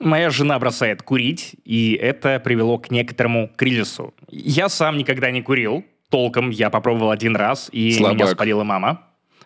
Моя жена бросает курить, и это привело к некоторому кризису. Я сам никогда не курил, толком я попробовал один раз, и Слабак. меня спалила мама.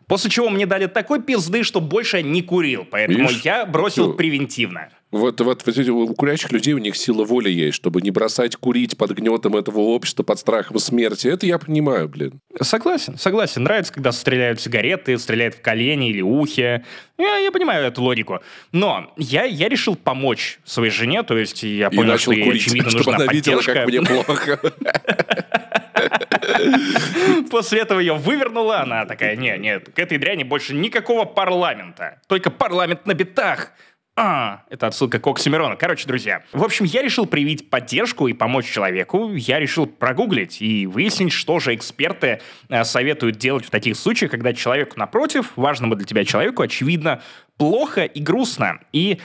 После чего мне дали такой пизды, что больше не курил, поэтому Видишь? я бросил Всё. превентивно. Вот, вот, вот у курящих людей у них сила воли есть, чтобы не бросать курить под гнетом этого общества, под страхом смерти. Это я понимаю, блин. Согласен, согласен. Нравится, когда стреляют сигареты, стреляют в колени или ухе. Я, я понимаю эту логику. Но я, я решил помочь своей жене, то есть я И понял, начал что ей, курить, очевидно, чтобы нужна она видела, поддержка. как мне плохо. После этого ее вывернула, она такая, не, нет, к этой дряни больше никакого парламента, только парламент на битах. А, это отсылка к Оксимирону. Короче, друзья, в общем, я решил проявить поддержку и помочь человеку. Я решил прогуглить и выяснить, что же эксперты э, советуют делать в таких случаях, когда человеку напротив, важному для тебя человеку, очевидно, плохо и грустно. И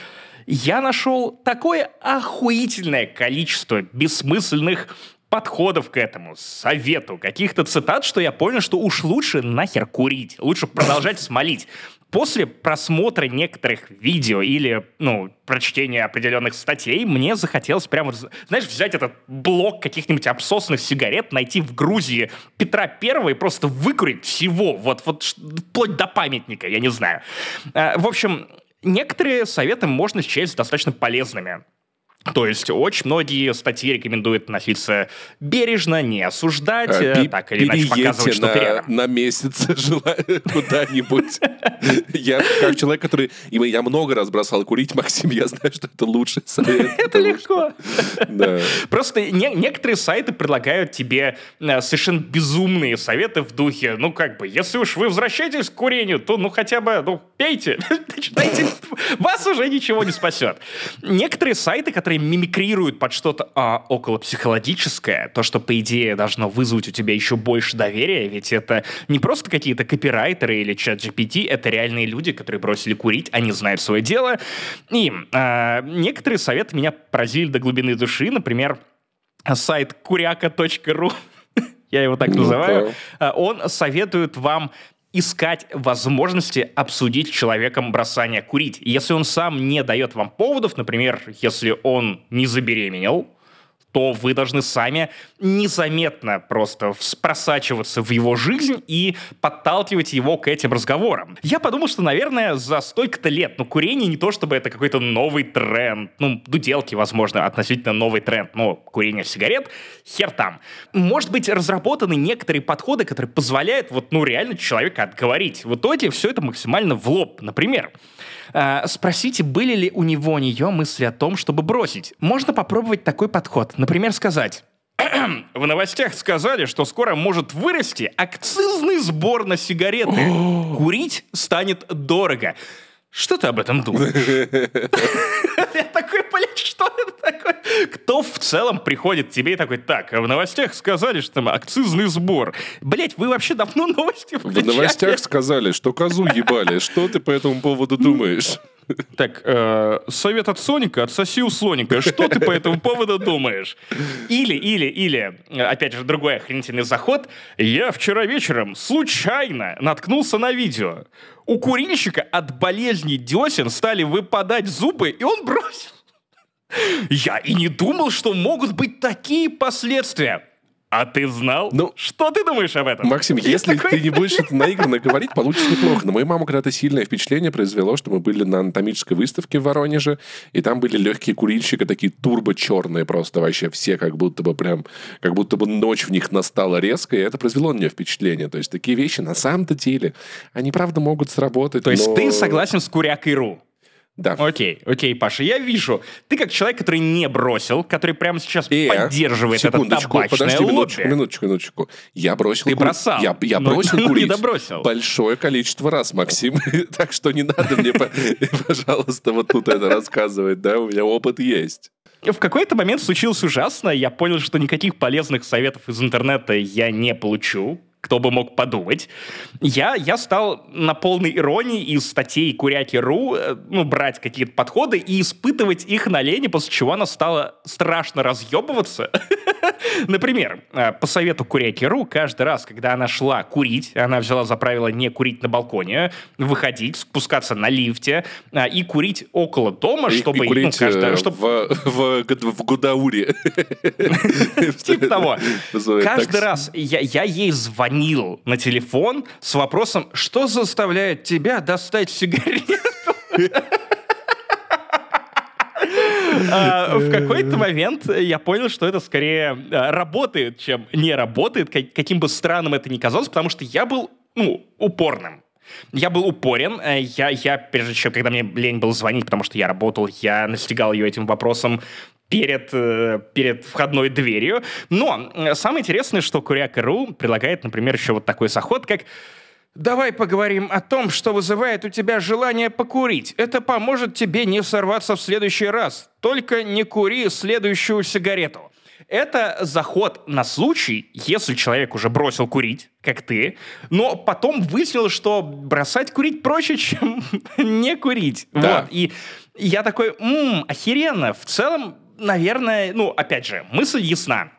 я нашел такое охуительное количество бессмысленных подходов к этому, совету, каких-то цитат, что я понял, что уж лучше нахер курить, лучше продолжать смолить. После просмотра некоторых видео или, ну, прочтения определенных статей, мне захотелось прямо, знаешь, взять этот блок каких-нибудь обсосанных сигарет, найти в Грузии Петра Первого и просто выкурить всего, вот, вот вплоть до памятника, я не знаю. А, В общем, некоторые советы можно счесть достаточно полезными. То есть очень многие статьи рекомендуют относиться бережно, не осуждать, А, так или иначе показывать, что ты на, рядом. на месяц желаю куда-нибудь. Я как человек, который... Я много раз бросал курить, Максим, я знаю, что это лучший совет. Это легко. Просто не- некоторые сайты предлагают тебе э, совершенно безумные советы в духе, ну как бы, если уж вы возвращаетесь к курению, то ну хотя бы, ну пейте, начинайте, вас уже ничего не спасет. Некоторые сайты, которые мимикрируют под что-то а, околопсихологическое, то, что по идее должно вызвать у тебя еще больше доверия, ведь это не просто какие-то копирайтеры или чат GPT, это реальные люди, которые бросили курить, они знают свое дело. И а, некоторые советы меня поразили до глубины души, например, сайт куряка.ру, я его так называю, а, он советует вам искать возможности обсудить с человеком бросание курить. Если он сам не дает вам поводов, например, если он не забеременел, то вы должны сами незаметно просто просачиваться в его жизнь и подталкивать его к этим разговорам. Я подумал, что, наверное, за столько-то лет, ну, курение не то, чтобы это какой-то новый тренд, ну, дуделки, возможно, относительно новый тренд, но курение сигарет, хер там. Может быть, разработаны некоторые подходы, которые позволяют вот, ну, реально человека отговорить. В итоге все это максимально в лоб. Например, э, спросите, были ли у него, у нее мысли о том, чтобы бросить. Можно попробовать такой подход. Например, сказать... В новостях сказали, что скоро может вырасти акцизный сбор на сигареты. Курить станет дорого. Что ты об этом думаешь? Я такой, блядь, что это такое? Кто в целом приходит к тебе и такой, так, в новостях сказали, что там акцизный сбор. Блять, вы вообще давно новости В включали? новостях сказали, что козу ебали. Что ты по этому поводу думаешь? Так, э, совет от Соника, отсоси у Соника. Что ты по этому поводу думаешь? Или, или, или, опять же, другой охренительный заход. Я вчера вечером случайно наткнулся на видео. У курильщика от болезни десен стали выпадать зубы, и он бросил. Я и не думал, что могут быть такие последствия. А ты знал? Ну, что ты думаешь об этом? Максим, Я если такой, ты не будешь это наигранно говорить, получится неплохо. На мою маму когда-то сильное впечатление произвело, что мы были на анатомической выставке в Воронеже, и там были легкие курильщики, такие турбо-черные просто вообще все, как будто бы прям, как будто бы ночь в них настала резко, и это произвело на нее впечатление. То есть такие вещи на самом-то деле, они правда могут сработать, То есть но- ты согласен с Курякой.ру? Да. Окей, окей, Паша, я вижу. Ты как человек, который не бросил, который прямо сейчас Э, поддерживает это секундочку, табачное подожди лобби. минуточку, минуточку, минуточку. Я бросил Ты курить. бросал. Я, я Ну, бросил не курить. добросил. Большое количество раз, Максим. так что не надо мне, по- пожалуйста, вот тут это рассказывать, да, у меня опыт есть. В какой-то момент случилось ужасно. Я понял, что никаких полезных советов из интернета я не получу. Кто бы мог подумать. Я, я стал на полной иронии из статей Куряки.ру э, ну, брать какие-то подходы и испытывать их на Лене, после чего она стала страшно разъебываться. Например, э, по совету Куряки.ру, каждый раз, когда она шла курить, она взяла за правило не курить на балконе, выходить, спускаться на лифте э, и курить около дома, И- чтобы... и курить ну, каждый- э, чтоб- в, в, в Гудауре. Типа того. Каждый раз я, ей звонил на телефон с вопросом, что заставляет тебя достать сигарету? А, В какой-то момент я понял, что это скорее а, работает, чем не работает, как- каким бы странным это ни казалось, потому что я был, ну, упорным. Я был упорен. э, Я, я, прежде чем, когда мне лень было звонить, потому что я работал, я настигал ее этим вопросом перед, э, перед входной дверью. Но э, самое интересное, что Куряк.ру предлагает, например, еще вот такой заход, как Давай поговорим о том, что вызывает у тебя желание покурить. Это поможет тебе не сорваться в следующий раз. Только не кури следующую сигарету. Это заход на случай, если человек уже бросил курить, как ты, но потом выяснилось, что бросать курить проще, чем не курить. Да. Вот. И я такой, «М, охеренно. В целом, наверное, ну, опять же, мысль ясна.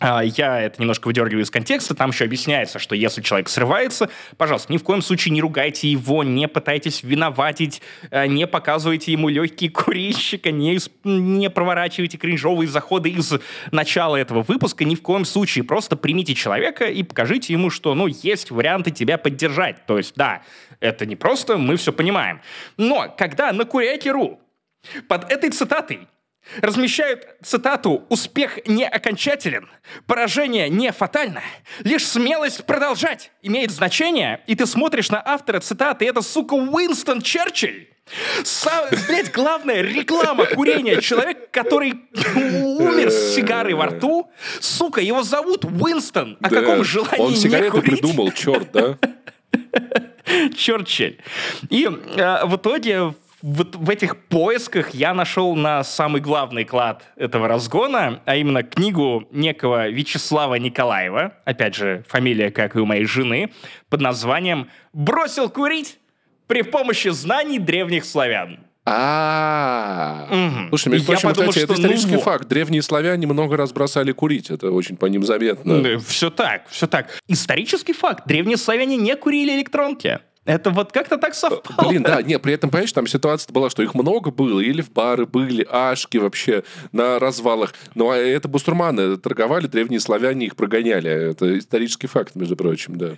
А, Я это немножко выдергиваю из контекста, там еще объясняется, что если человек срывается, пожалуйста, ни в коем случае не ругайте его, не пытайтесь виноватить, э, не показывайте ему легкие курильщика, не, не проворачивайте кринжовые заходы из начала этого выпуска, ни в коем случае. Просто примите человека и покажите ему, что, ну, есть варианты тебя поддержать. То есть, да, это не просто, мы все понимаем. Но когда на Куряке.ру под этой цитатой размещают цитату «Успех не окончателен, поражение не фатально, лишь смелость продолжать имеет значение», и ты смотришь на автора цитаты, и это, сука, Уинстон Черчилль. Са- блядь, главная реклама курения. Человек, который умер с сигарой во рту. Сука, его зовут Уинстон. О Да. каком желании Он не сигареты курить? придумал, черт, да? Черчилль. И э, в итоге вот в этих поисках я нашел на самый главный клад этого разгона, а именно книгу некого Вячеслава Николаева, опять же, фамилия, как и у моей жены, под названием «Бросил курить при помощи знаний древних славян». А, Мгм. Слушай, между прочим, подумал, кстати, это ну исторический вот. факт. Древние славяне много раз бросали курить. Это очень по ним заметно. Все так, все так. Исторический факт. Древние славяне не курили электронки. Это вот как-то так совпало. Блин, да, не, при этом, понимаешь, там ситуация была, что их много было, или в бары были, ашки вообще на развалах. Ну, а это бустурманы торговали, древние славяне их прогоняли. Это исторический факт, между прочим, да.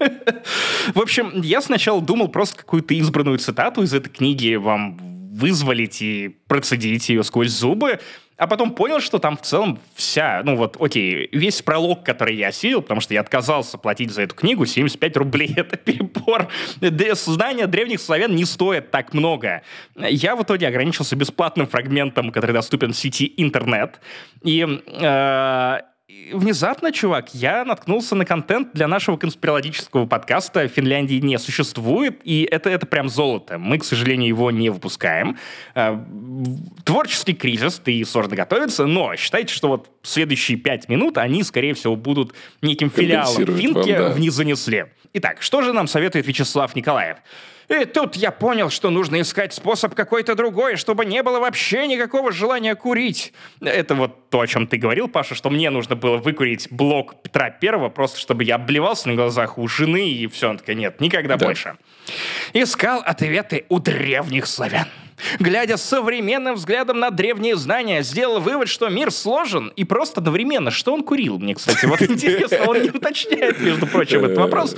В общем, я сначала думал просто какую-то избранную цитату из этой книги вам вызволить и процедить ее сквозь зубы, а потом понял, что там в целом вся, ну вот, окей, весь пролог, который я осилил, потому что я отказался платить за эту книгу, 75 рублей, это перебор. Знания древних славян не стоят так много. Я в итоге ограничился бесплатным фрагментом, который доступен в сети интернет. И э, внезапно, чувак, я наткнулся на контент для нашего конспирологического подкаста «В Финляндии не существует», и это, это прям золото. Мы, к сожалению, его не выпускаем. В- Творческий кризис, ты сложно готовиться, но считайте, что вот следующие пять минут, они, скорее всего, будут неким филиалом Финки да. в «Не занесли». Итак, что же нам советует Вячеслав Николаев? И тут я понял, что нужно искать способ какой-то другой, чтобы не было вообще никакого желания курить. Это вот то, о чем ты говорил, Паша, что мне нужно было выкурить блок Петра Первого, просто чтобы я обливался на глазах у жены, и все. Он такая, нет, никогда Да. больше. Искал ответы у древних славян. Глядя современным взглядом на древние знания, сделал вывод, что мир сложен и просто одновременно. Что он курил? Мне, кстати, вот интересно, он не уточняет, между прочим, этот вопрос.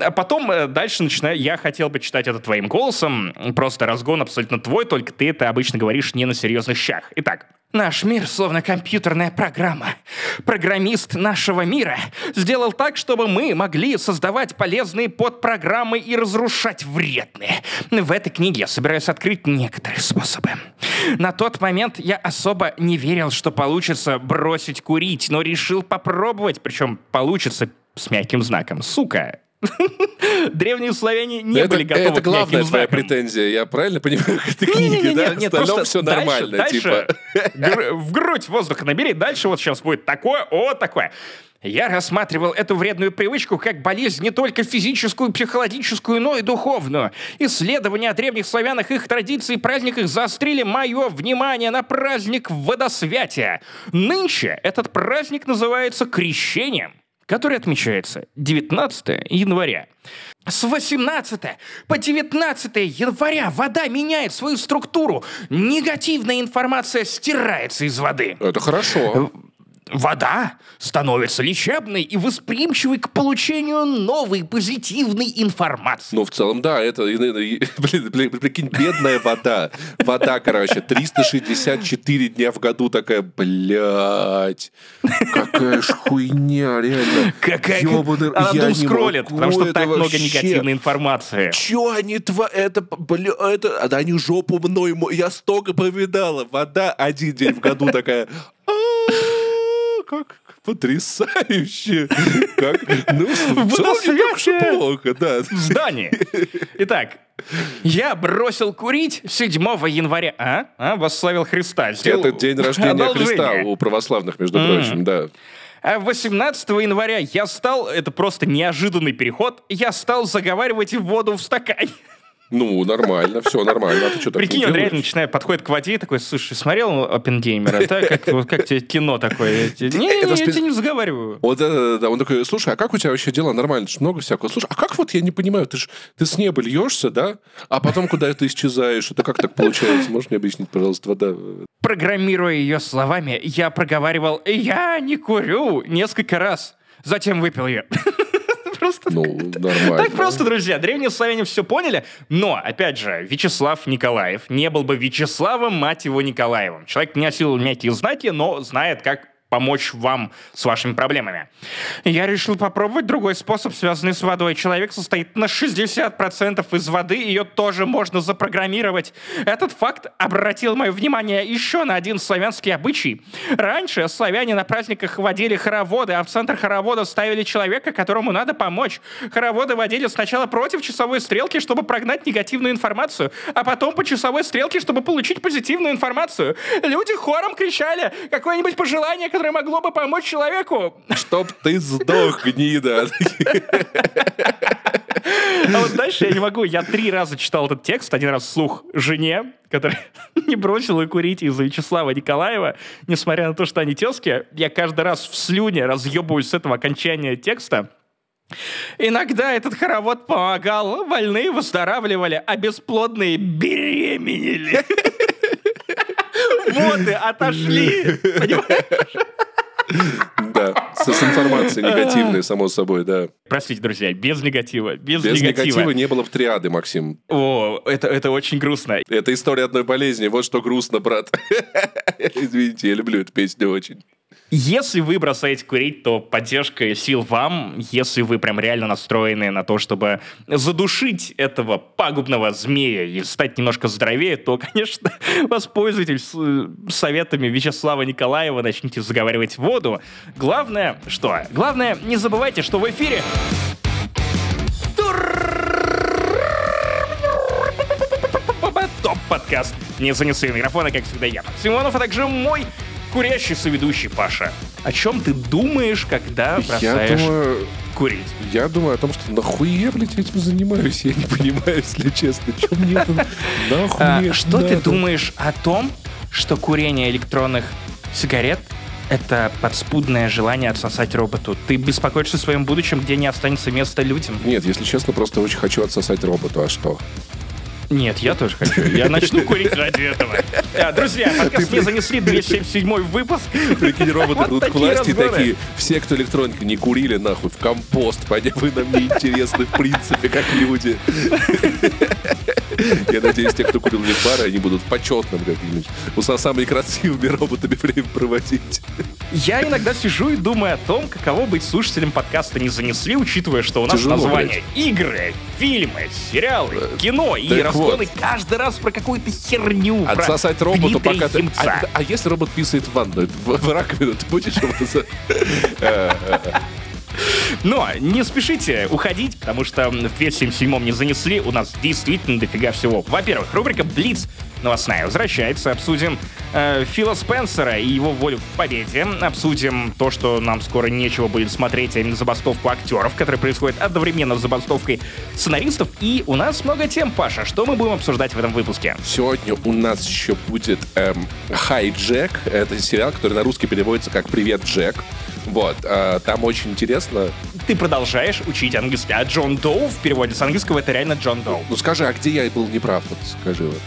А потом э, дальше начинаю. Я хотел бы читать это твоим голосом. Просто разгон абсолютно твой, только ты это обычно говоришь не на серьезных щах. Итак. Наш мир словно компьютерная программа. Программист нашего мира сделал так, чтобы мы могли создавать полезные подпрограммы и разрушать вредные. В этой книге я собираюсь открыть некоторые способы. На тот момент я особо не верил, что получится бросить курить, но решил попробовать, причем получится с мягким знаком. Сука, Древние славяне не это, были готовы Это главная твоя претензия. Я правильно понимаю, к этой книге, да? нет, Остальном все дальше- нормально. дальше типа. гр- в грудь воздуха набери, дальше вот сейчас будет такое, о, такое. Я рассматривал эту вредную привычку как болезнь не только физическую, психологическую, но и духовную. Исследования о древних славянах, их традиций и праздниках заострили мое внимание на праздник водосвятия. Нынче этот праздник называется Крещением, который отмечается 19 января. С 18 по 19 января вода меняет свою структуру. Негативная информация стирается из воды. Это хорошо. Вода становится лечебной и восприимчивой к получению новой позитивной информации. Ну, в целом, да, это, блин, прикинь, бедная вода. Вода, короче, 364 дня в году такая, блядь, какая ж хуйня, реально. Какая... Ёбаный- Она я скроллит, потому что так много вообще- негативной информации. Чё они тва... Это, бля, это... Да они жопу мной... Я столько повидала. Вода один день в году такая... «А, Как потрясающе. Как... Ну, в целом плохо, да. в здании. Итак, я бросил курить 7 января. А? А? Восславил Христа. Сделал Это день рождения одолжение. Христа у православных, между прочим, да. А 18 января я стал, это просто неожиданный переход, я стал заговаривать воду в стакане. Ну, нормально, все нормально. А ты что Прикинь, он реально начинает, подходит к воде и такой, слушай, смотрел Оппенгеймера? Да, как, вот как тебе кино такое? Я тебе- Не, Это не, я тебе не заговариваю. Вот да, да, да. Он такой, слушай, а как у тебя вообще дела? Нормально, много всякого. Слушай, а как вот, я не понимаю, ты ж ты с неба льешься, да? А потом куда это исчезаешь? Это как так получается? Можешь мне объяснить, пожалуйста, вода? Программируя ее словами, я проговаривал «Я не курю» несколько раз. Затем выпил ее. Просто Ну, нормально. Так просто, друзья, древние славяне все поняли, но, опять же, Вячеслав Николаев не был бы Вячеславом, мать его, Николаевым. Человек не осилил мягкие знаки, но знает, как помочь вам с вашими проблемами. Я решил попробовать другой способ, связанный с водой. Человек состоит на 60% из воды, ее тоже можно запрограммировать. Этот факт обратил мое внимание еще на один славянский обычай. Раньше славяне на праздниках водили хороводы, а в центр хоровода ставили человека, которому надо помочь. Хороводы водили сначала против часовой стрелки, чтобы прогнать негативную информацию, а потом по часовой стрелке, чтобы получить позитивную информацию. Люди хором кричали какое-нибудь пожелание, которое могло бы помочь человеку. Чтоб ты сдох, гнида. А вот дальше я не могу. Я три раза читал этот текст, один раз вслух жене, которая не бросила курить из-за Вячеслава Николаева, несмотря на то, что они тезки. Я каждый раз в слюне разъебываюсь с этого окончания текста. Иногда этот хоровод помогал, больные выздоравливали, а бесплодные беременели. Вот и отошли. Понимаешь? Да, с, с информацией негативной, само собой, да. Простите, друзья, без негатива. Без, Без негатива. негатива не было бы триады, Максим. О, это, это очень грустно. Это история одной болезни. Вот что грустно, брат. Извините, я люблю эту песню очень. Если вы бросаете курить, то поддержка сил вам. Если вы прям реально настроены на то, чтобы задушить этого пагубного змея и стать немножко здоровее, то, конечно, воспользуйтесь э, советами Вячеслава Николаева, начните заговаривать воду. Главное, что? Главное, не забывайте, что в эфире топ-подкаст. Не занесли микрофона, как всегда, я, Симонов, а также мой курящий соведущий Паша. О чем ты думаешь, когда Я бросаешь думаю, курить? я думаю о том, что нахуй я, блядь, этим занимаюсь. Я не понимаю, если честно. Че мне это нахуй А, что ты думаешь о том, что курение электронных сигарет это подспудное желание отсосать роботу. Ты беспокоишься о своем будущем, где не останется места людям. Нет, если честно, просто очень хочу отсосать роботу. А что? Нет, я тоже хочу. Я начну курить ради этого. А, Друзья, подкаст не занесли 277 выпуск. Прикинь, роботы Вот идут к такие власти такие, все, кто электроники не курили, нахуй, в компост. Понятно, вы нам не интересны, в принципе, как люди. Я надеюсь, те, кто курил пары, они будут почетным каким-нибудь. У со самыми красивыми роботами время проводить. Я иногда сижу и думаю о том, каково быть слушателем подкаста «Не занесли», учитывая, что у нас Тяжело, название игры, фильмы, сериалы, кино и так разгоны вот. каждый раз про какую-то херню. про Отсосать роботу, Дмитрия пока ты... Химца. А, а если робот писает в ванну, в, в раковину, ты будешь его... Э, э, Но не спешите уходить, потому что в 277 не занесли, у нас действительно дофига всего. Во-первых, рубрика «Блиц» новостная возвращается. Обсудим э, Фила Спенсера и его волю к победе. Обсудим то, что нам скоро нечего будет смотреть, а именно забастовку актеров, которая происходит одновременно с забастовкой сценаристов. И у нас много тем, Паша. Что мы будем обсуждать в этом выпуске? Сегодня у нас еще будет эм, «Хай Джек». Это сериал, который на русский переводится как «Привет, Джек». Вот, э, там очень интересно. Ты продолжаешь учить английский, а Джон Доу в переводе с английского это реально Джон Доу. Ну скажи, а где я был неправ? Вот скажи вот.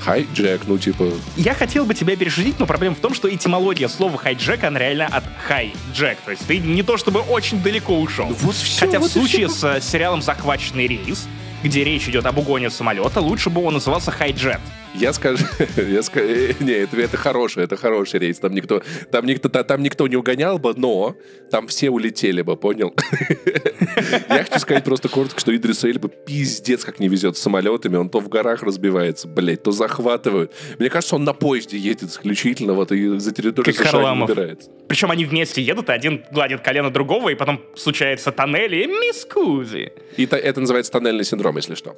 Хайджек, ну типа... Я хотел бы тебя перешутить, но проблема в том, что этимология слова хайджек, она реально от хайджек. То есть ты не то чтобы очень далеко ушел. Вот все, Хотя вот в случае с э, сериалом «Захваченный рейс», где речь идет об угоне самолета, лучше бы он назывался хайджет. Я скажу, я скажу, не, это, это хороший, это хороший рейс. Там никто, там никто, там никто не угонял бы, но там все улетели бы, понял? Я хочу сказать просто коротко, что Идрис Эльба пиздец как не везет с самолетами, он то в горах разбивается, блядь, то захватывают. Мне кажется, он на поезде едет исключительно вот и за территорию Как США не Харламов. убирается. Причем они вместе едут, и один гладит колено другого, и потом случается тоннель, и мисс Кузи. И это называется тоннельный синдром, если что.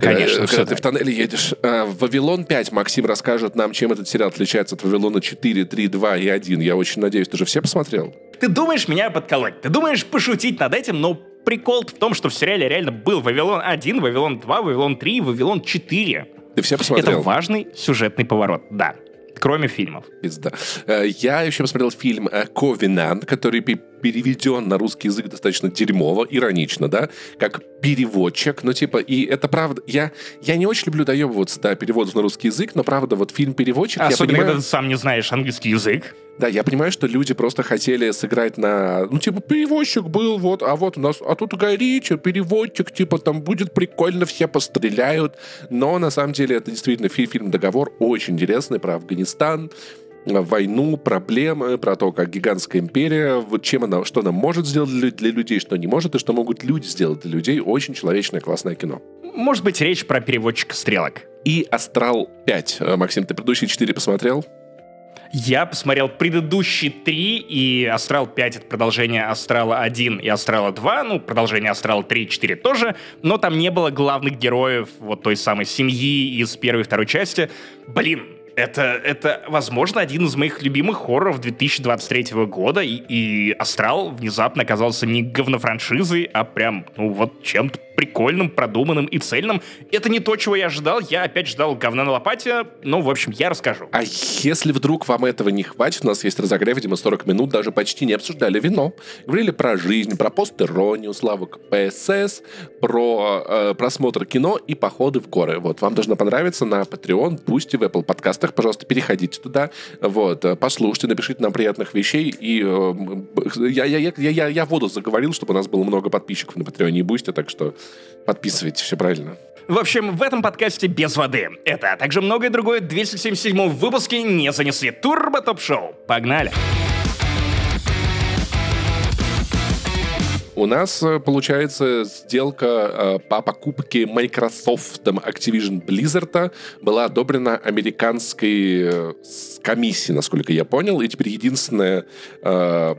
Конечно, Э, все Когда ты в тоннеле едешь. А, «Вавилон 5» Максим расскажет нам, чем этот сериал отличается от «Вавилона 4», «3», «2» и «1». Я очень надеюсь, ты же все посмотрел? Ты думаешь меня подколоть, ты думаешь пошутить над этим, но прикол в том, что в сериале реально был Вавилон 1, Вавилон 2, Вавилон 3, Вавилон 4. Ты все Это посмотрел? важный сюжетный поворот, да. Кроме фильмов. Пизда. Э, Я еще посмотрел фильм э, «Ковенант», который пе- переведен на русский язык достаточно дерьмово, иронично, да, как переводчик, ну, типа, и это правда, я, я не очень люблю доебываться до переводов на русский язык, но, правда, вот фильм «Переводчик», я Особенно, понимаю, когда ты сам не знаешь английский язык. Да, я понимаю, что люди просто хотели сыграть на, ну, типа, переводчик был, вот, а вот у нас, а тут Гай Ричи, переводчик, типа, там будет прикольно, все постреляют, но, на самом деле, это действительно фи- фильм «Договор», очень интересный, про Афганистан, войну, проблемы, про то, как гигантская империя, вот чем она, что она может сделать для, для людей, что не может, и что могут люди сделать для людей. Очень человечное, классное кино. Может быть, речь про переводчика стрелок. И «Астрал 5». Э, Максим, ты предыдущие четыре посмотрел? Я посмотрел предыдущие три, и Астрал 5 — это продолжение Астрала 1 и Астрала 2, ну, продолжение Астрала 3 и 4 тоже, но там не было главных героев вот той самой семьи из первой и второй части. Блин, это, это, возможно, один из моих любимых хорроров 2023 года, и, и Астрал внезапно оказался не говнофраншизой, а прям, ну, вот чем-то прикольным, продуманным и цельным. Это не то, чего я ожидал. Я опять ждал говна на лопате. Ну, в общем, я расскажу. А если вдруг вам этого не хватит, у нас есть разогрев, видимо, 40 минут, даже почти не обсуждали вино. Говорили про жизнь, про постиронию, славу КПСС, про э, просмотр кино и походы в горы. Вот, вам должно понравиться на Patreon, Boosty и в Apple подкастах, пожалуйста, переходите туда, вот, э, послушайте, напишите нам приятных вещей, и э, я, я, я, я, я воду заговорил, чтобы у нас было много подписчиков на Patreon и Boosty, так что подписывайтесь, все правильно. В общем, в этом подкасте без воды. Это, а также многое другое 277 в выпуске не занесли. Турбо Топ Шоу. Погнали. У нас э, получается сделка э, по покупке Microsoft Activision Blizzard была одобрена американской э, комиссией, насколько я понял, и теперь единственное э,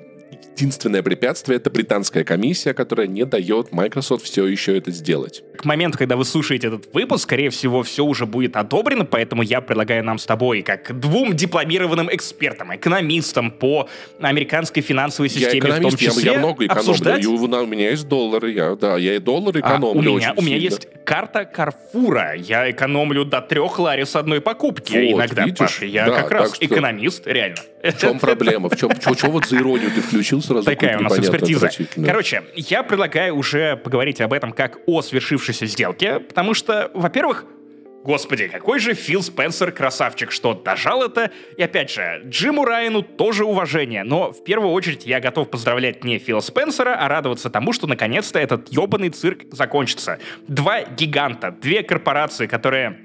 единственное препятствие это британская комиссия, которая не дает Microsoft все еще это сделать. К моменту, когда вы слушаете этот выпуск, скорее всего, все уже будет одобрено, поэтому я предлагаю нам с тобой, как двум дипломированным экспертам, экономистам по американской финансовой системе я экономист, в том числе, я, я много экономлю. обсуждать И у, у меня есть доллары, я, да, я и доллары А, экономлю у меня, у меня сильно. есть карта Карфура. Я экономлю до трех лари с одной покупки Вот, иногда, видишь? Паша. Я Да, как раз что- экономист, реально. В чем проблема? В чем, чё, вот за иронию ты включил сразу? Такая у нас экспертиза. Короче, я предлагаю уже поговорить об этом как о свершившейся сделке, потому что, во-первых, Господи, какой же Фил Спенсер красавчик, что дожал это. И опять же, Джиму Райану тоже уважение, но в первую очередь я готов поздравлять не Фила Спенсера, а радоваться тому, что наконец-то этот ебаный цирк закончится. Два гиганта, две корпорации, которые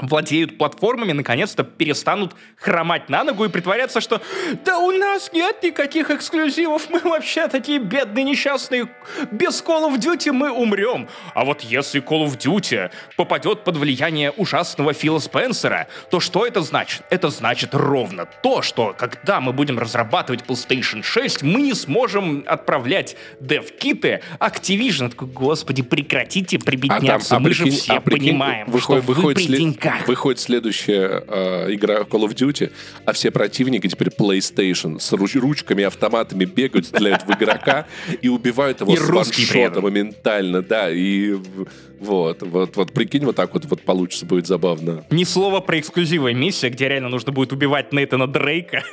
владеют платформами, наконец-то перестанут хромать на ногу и притворяться, что «Да у нас нет никаких эксклюзивов, мы вообще такие бедные, несчастные, без Call of Duty мы умрем». А вот если Call of Duty попадет под влияние ужасного Фила Спенсера, то что это значит? Это значит ровно то, что когда мы будем разрабатывать PlayStation 6, мы не сможем отправлять дев-киты Activision. Такой, Господи, прекратите прибедняться, а там, а мы прикинь, же все а прикинь, понимаем, выходит, что выходит вы при деньгах руках. Выходит следующая э, игра Call of Duty, а все противники теперь PlayStation с руч- ручками, автоматами бегают, стреляют в игрока и убивают его и с ваншота моментально, да, и вот, вот, вот, прикинь, вот так вот, вот получится, будет забавно. Ни слова про эксклюзивная миссия, где реально нужно будет убивать Нейтана Дрейка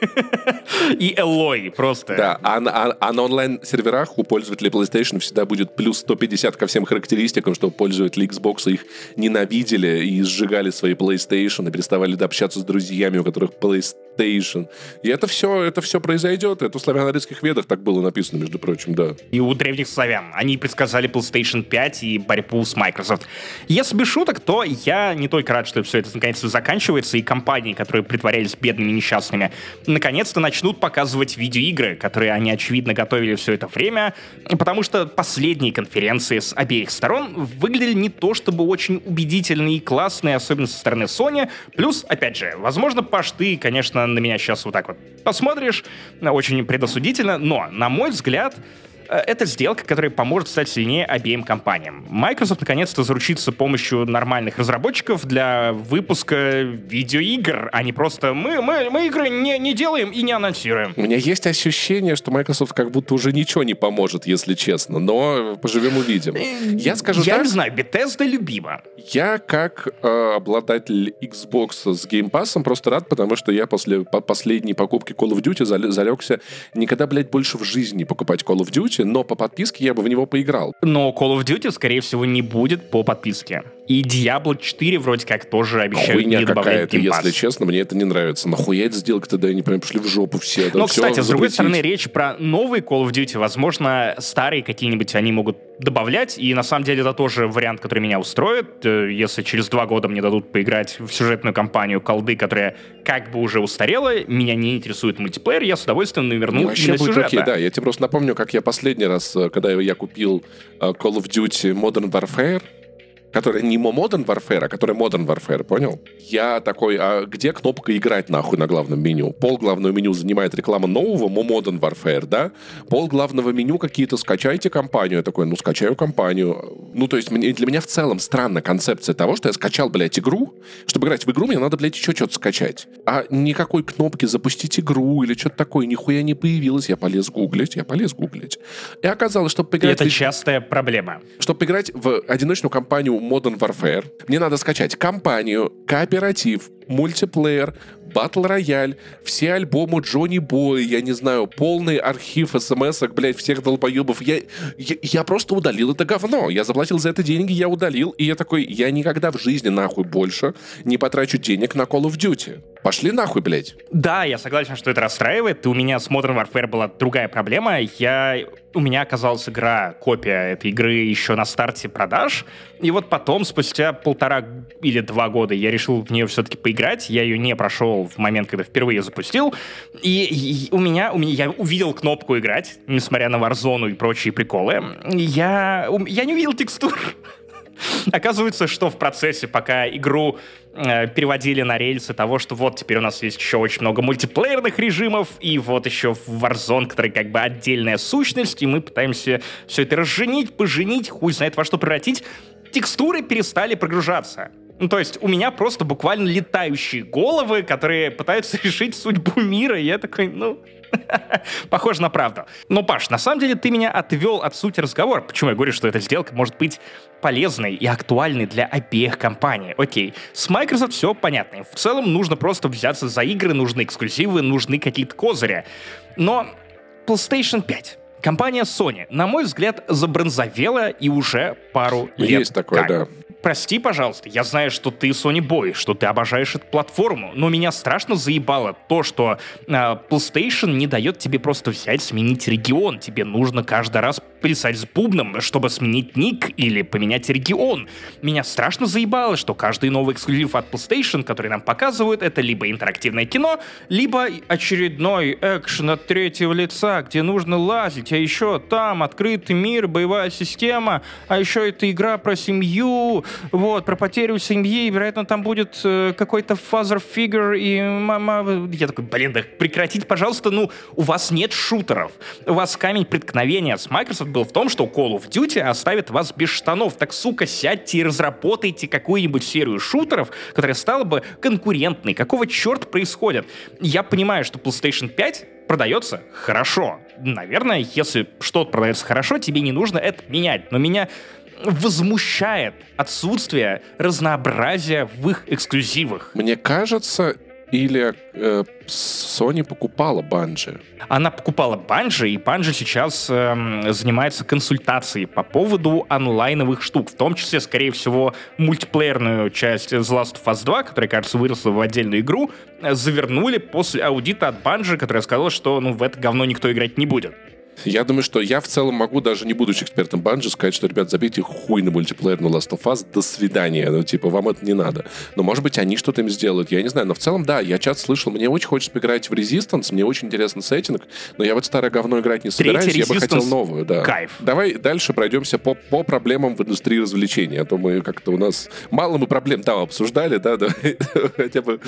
и Элой просто. Да, а, а, а на онлайн-серверах у пользователей PlayStation всегда будет плюс 150 ко всем характеристикам, чтобы пользователи Xbox их ненавидели и сжигали свои PlayStation и переставали общаться с друзьями, у которых PlayStation. И это все, это все произойдет. Это в славяно-арийских ведах так было написано, между прочим, да. И у древних славян. Они предсказали PlayStation 5 и борьбу с Microsoft Microsoft. Если без шуток, то я не только рад, что все это наконец-то заканчивается, и компании, которые притворялись бедными несчастными, наконец-то начнут показывать видеоигры, которые они, очевидно, готовили все это время, потому что последние конференции с обеих сторон выглядели не то чтобы очень убедительные и классные, особенно со стороны Sony. Плюс, опять же, возможно, Паш, ты, конечно, на меня сейчас вот так вот посмотришь, очень предосудительно, но, на мой взгляд, это сделка, которая поможет стать сильнее обеим компаниям. Microsoft наконец-то заручится помощью нормальных разработчиков для выпуска видеоигр, а не просто мы, мы, мы игры не, не делаем и не анонсируем. У меня есть ощущение, что Microsoft как будто уже ничего не поможет, если честно, но поживем увидим. Э, я скажу Я так, не знаю, Bethesda любима. Я как э, обладатель Xbox с Game Pass просто рад, потому что я после по последней покупки Call of Duty залегся никогда, блядь, больше в жизни покупать Call of Duty, Duty, но по подписке я бы в него поиграл. Но Call of Duty, скорее всего, не будет по подписке. И Diablo 4 вроде как тоже обещают Хуйня не добавлять какая-то, если честно, мне это не нравится. Нахуя это сделка тогда, они прям пошли в жопу все. Но, кстати, с другой стороны, речь про новый Call of Duty. Возможно, старые какие-нибудь они могут добавлять, и на самом деле это тоже вариант, который меня устроит. Э, если через два года мне дадут поиграть в сюжетную кампанию колды, которая как бы уже устарела, меня не интересует мультиплеер, я с удовольствием наверну ну, именно будет сюжета. Окей, да. Я тебе просто напомню, как я последний раз, э, когда я купил э, Call of Duty Modern Warfare, которая не Modern Warfare, а которая Modern Warfare, понял? Я такой, а где кнопка играть нахуй на главном меню? Пол главного меню занимает реклама нового Modern Warfare, да? Пол главного меню какие-то скачайте компанию. Я такой, ну скачаю компанию. Ну то есть для меня в целом странная концепция того, что я скачал, блядь, игру. Чтобы играть в игру, мне надо, блядь, еще что-то скачать. А никакой кнопки запустить игру или что-то такое нихуя не появилось. Я полез гуглить, я полез гуглить. И оказалось, что поиграть... И это частая проблема. Чтобы поиграть в одиночную компанию Modern Warfare, мне надо скачать. Компанию, кооператив, мультиплеер, батл рояль, все альбомы Джонни Бой, я не знаю, полный архив смс блядь, всех долбоебов. Я, я, я просто удалил это говно. Я заплатил за это деньги, я удалил, и я такой, я никогда в жизни нахуй больше не потрачу денег на Call of Duty. Пошли нахуй, блядь. Да, я согласен, что это расстраивает. У меня с Modern Warfare была другая проблема. Я... У меня оказалась игра, копия этой игры еще на старте продаж. И вот потом, спустя полтора или два года, я решил в нее все-таки поиграть. Я ее не прошел в момент, когда впервые запустил. И, и у, меня, у меня я увидел кнопку играть, несмотря на Warzone и прочие приколы. Я, я не увидел текстур. Оказывается, что в процессе, пока игру э, переводили на рельсы того, что вот теперь у нас есть еще очень много мультиплеерных режимов, и вот еще Warzone, который как бы отдельная сущность, и мы пытаемся все это разженить, поженить, хуй знает во что превратить, текстуры перестали прогружаться. Ну, то есть у меня просто буквально летающие головы, которые пытаются решить судьбу мира, и я такой, ну, похоже на правду. Но, Паш, на самом деле ты меня отвел от сути разговора. Почему я говорю, что эта сделка может быть полезной и актуальной для обеих компаний? Окей, с Microsoft все понятно. В целом нужно просто взяться за игры, нужны эксклюзивы, нужны какие-то козыри. Но PlayStation 5 Компания Sony, на мой взгляд, забронзовела и уже пару лет. Есть такое, как. да прости, пожалуйста, я знаю, что ты Sony Boy, что ты обожаешь эту платформу, но меня страшно заебало то, что э, PlayStation не дает тебе просто взять, сменить регион. Тебе нужно каждый раз плясать с бубном, чтобы сменить ник или поменять регион. Меня страшно заебало, что каждый новый эксклюзив от PlayStation, который нам показывают, это либо интерактивное кино, либо очередной экшен от третьего лица, где нужно лазить, а еще там открытый мир, боевая система, а еще это игра про семью, вот, про потерю семьи, вероятно, там будет э, какой-то father figure, и мама... Я такой, блин, да прекратите, пожалуйста, ну, у вас нет шутеров. У вас камень преткновения с Microsoft был в том, что Call of Duty оставит вас без штанов. Так, сука, сядьте и разработайте какую-нибудь серию шутеров, которая стала бы конкурентной. Какого черта происходит? Я понимаю, что PlayStation 5 продается хорошо. Наверное, если что-то продается хорошо, тебе не нужно это менять. Но меня возмущает отсутствие разнообразия в их эксклюзивах. Мне кажется, или э, Sony покупала Банжи? Она покупала Банжи, и Банжи сейчас э, занимается консультацией по поводу онлайновых штук, в том числе, скорее всего, мультиплеерную часть The Last of Us 2, которая, кажется, выросла в отдельную игру, э, завернули после аудита от Банжи, которая сказала, что ну, в это говно никто играть не будет. Я думаю, что я в целом могу, даже не будучи экспертом Банжи, сказать, что, ребят, забейте хуй на мультиплеер на Last of Us, до свидания. Ну, типа, вам это не надо. Но, может быть, они что-то им сделают, я не знаю. Но в целом, да, я часто слышал, мне очень хочется поиграть в Resistance, мне очень интересный сеттинг, но я вот старое говно играть не собираюсь, Третий я бы хотел новую, да. кайф. Давай дальше пройдемся по, по проблемам в индустрии развлечений, а то мы как-то у нас мало мы проблем там обсуждали, да, да, хотя бы,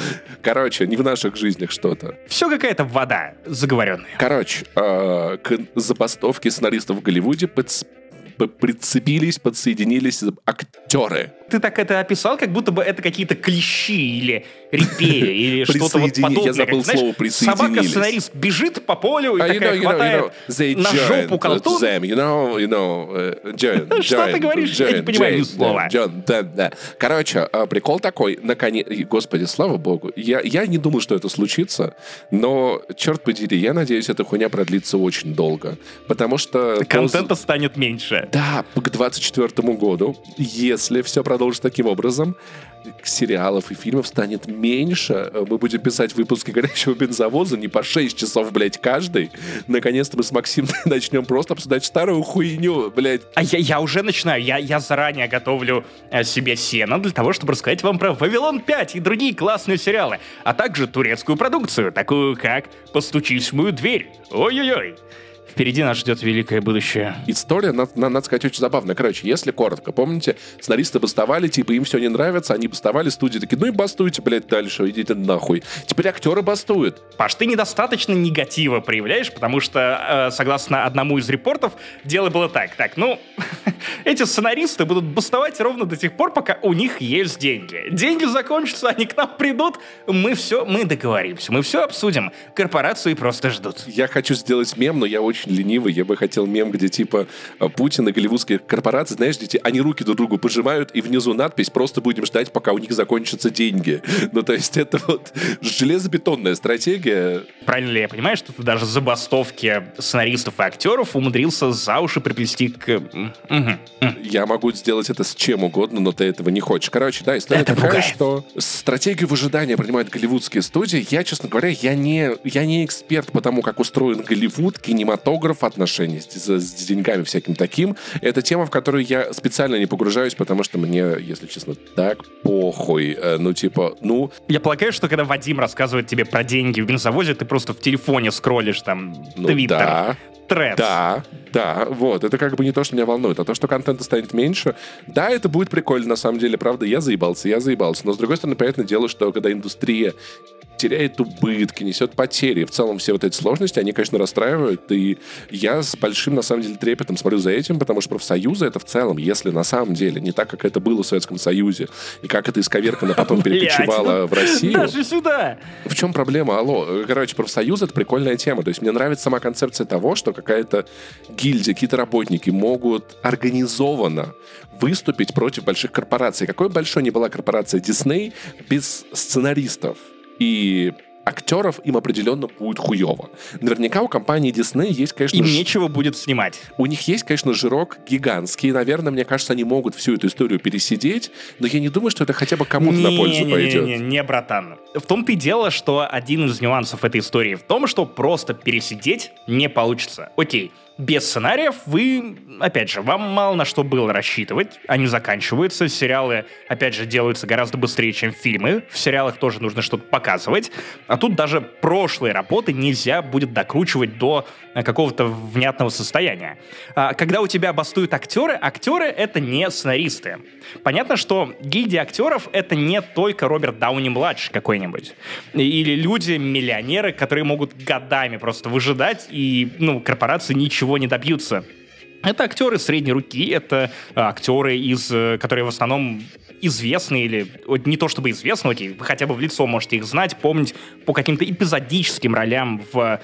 короче, не в наших жизнях что-то. Все какая-то вода заговоренная. Короче, э, к забастовке сценаристов в Голливуде подс- п- прицепились, подсоединились актеры. Ты так это описал, как будто бы это какие-то клещи или репеи или что-то вот подобное. я забыл Как, слово «присоединились». Собака-сценарист бежит по полю и you такая know, you know, you хватает know, they на жопу колтун. them, you know, you know, uh, join, Что ты говоришь? Я не понимаю ни слова. John, да, да. Короче, а, прикол такой, наконец, господи, слава богу, я, я не думал, что это случится, но, черт подери, я надеюсь, эта хуйня продлится очень долго, потому что... Контента станет меньше. Да, к 24 году, если все продолжится таким образом, сериалов и фильмов станет меньше. Мы будем писать выпуски «Горящего бензовоза» не по 6 часов, блядь, каждый. Наконец-то мы с Максимом начнем просто обсуждать старую хуйню, блядь. А я, я уже начинаю. Я, я заранее готовлю э, себе сено для того, чтобы рассказать вам про «Вавилон 5» и другие классные сериалы, а также турецкую продукцию, такую как «Постучись в мою дверь». Ой-ой-ой. Впереди нас ждет великое будущее. История, надо, надо сказать, очень забавная. Короче, если коротко, помните, сценаристы бастовали, типа, им все не нравится, они бастовали, студии такие, ну и бастуйте, блядь, дальше, идите нахуй. Теперь актеры бастуют. Паш, ты недостаточно негатива проявляешь, потому что, э, согласно одному из репортов, дело было так. Так, ну, эти сценаристы будут бастовать ровно до тех пор, пока у них есть деньги. Деньги закончатся, они к нам придут, мы все, мы договоримся, мы все обсудим. Корпорации просто ждут. Я хочу сделать мем, но я очень ленивый. Я бы хотел мем, где типа э, Путин и голливудские корпорации, знаешь, где те- они руки друг другу пожимают, и внизу надпись «Просто будем ждать, пока у них закончатся деньги». Ну, то есть это вот железобетонная стратегия. Правильно ли я понимаю, что ты даже забастовки сценаристов и актеров умудрился за уши приплести к... Я могу сделать это с чем угодно, но ты этого не хочешь. Короче, да, история Это такая, пугает. что стратегию выжидания принимают голливудские студии. Я, честно говоря, я не, я не эксперт по тому, как устроен Голливуд, кинематограф, отношения с, с- деньгами всяким таким. Это тема, в которую я специально не погружаюсь, потому что мне, если честно, так похуй. Э, Ну, типа, ну, Я полагаю, что когда Вадим рассказывает тебе про деньги в бензовозе, ты просто в телефоне скроллишь там ну Твиттер, да. Threads. Да, да, вот. Это как бы не то, что меня волнует, а то, что контента станет меньше. Да, это будет прикольно, на самом деле, правда, я заебался, я заебался. Но, с другой стороны, понятное дело, что когда индустрия теряет убытки, несет потери. В целом все вот эти сложности, они, конечно, расстраивают. И я с большим, на самом деле, трепетом смотрю за этим, потому что профсоюзы это в целом, если на самом деле не так, как это было в Советском Союзе, и как это исковерканно потом перекочевало ну в Россию. Даже сюда. В чем проблема? Алло. Короче, профсоюз — это прикольная тема. То есть мне нравится сама концепция того, что какая-то гильдия, какие-то работники могут организованно выступить против больших корпораций. Какой большой не была корпорация Disney без сценаристов и актеров им определенно будет хуево. Наверняка у компании Disney есть, конечно, Им ж- нечего будет снимать. у них есть, конечно, жирок гигантский. Наверное, мне кажется, они могут всю эту историю пересидеть, но я не думаю, что это хотя бы кому-то на пользу Не-не-не-не, пойдет. Не, братан. В том-то и дело, что один из нюансов этой истории в том, что просто пересидеть не получится. Окей, без сценариев вы, опять же, вам мало на что было рассчитывать. Они заканчиваются, сериалы, опять же, делаются гораздо быстрее, чем фильмы. В сериалах тоже нужно что-то показывать. А тут даже прошлые работы нельзя будет докручивать до э, какого-то внятного состояния. А когда у тебя бастуют актеры, актеры — это не сценаристы. Понятно, что гильдия актеров — это не только Роберт Дауни-младший какой-нибудь. Или люди-миллионеры, которые могут годами просто выжидать, и ну, корпорации ничего не добьются. Это актеры средней руки, это актеры, из, э, которые в основном известны или не то чтобы известны, окей, вы хотя бы в лицо можете их знать, помнить по каким-то эпизодическим ролям в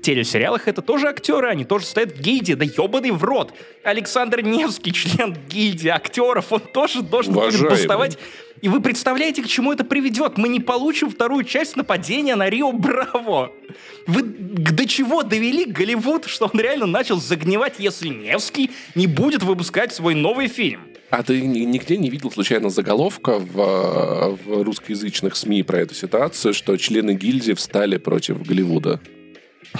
телесериалах это тоже актеры, они тоже стоят в гильдии, да ебаный в рот. Александр Невский, член гильдии актеров, он тоже должен будет бастовать. И вы представляете, к чему это приведет? Мы не получим вторую часть нападения на Рио Браво. Вы до чего довели Голливуд, что он реально начал загнивать, если Невский не будет выпускать свой новый фильм? А ты нигде не видел случайно заголовка в, в русскоязычных СМИ про эту ситуацию, что члены гильдии встали против Голливуда?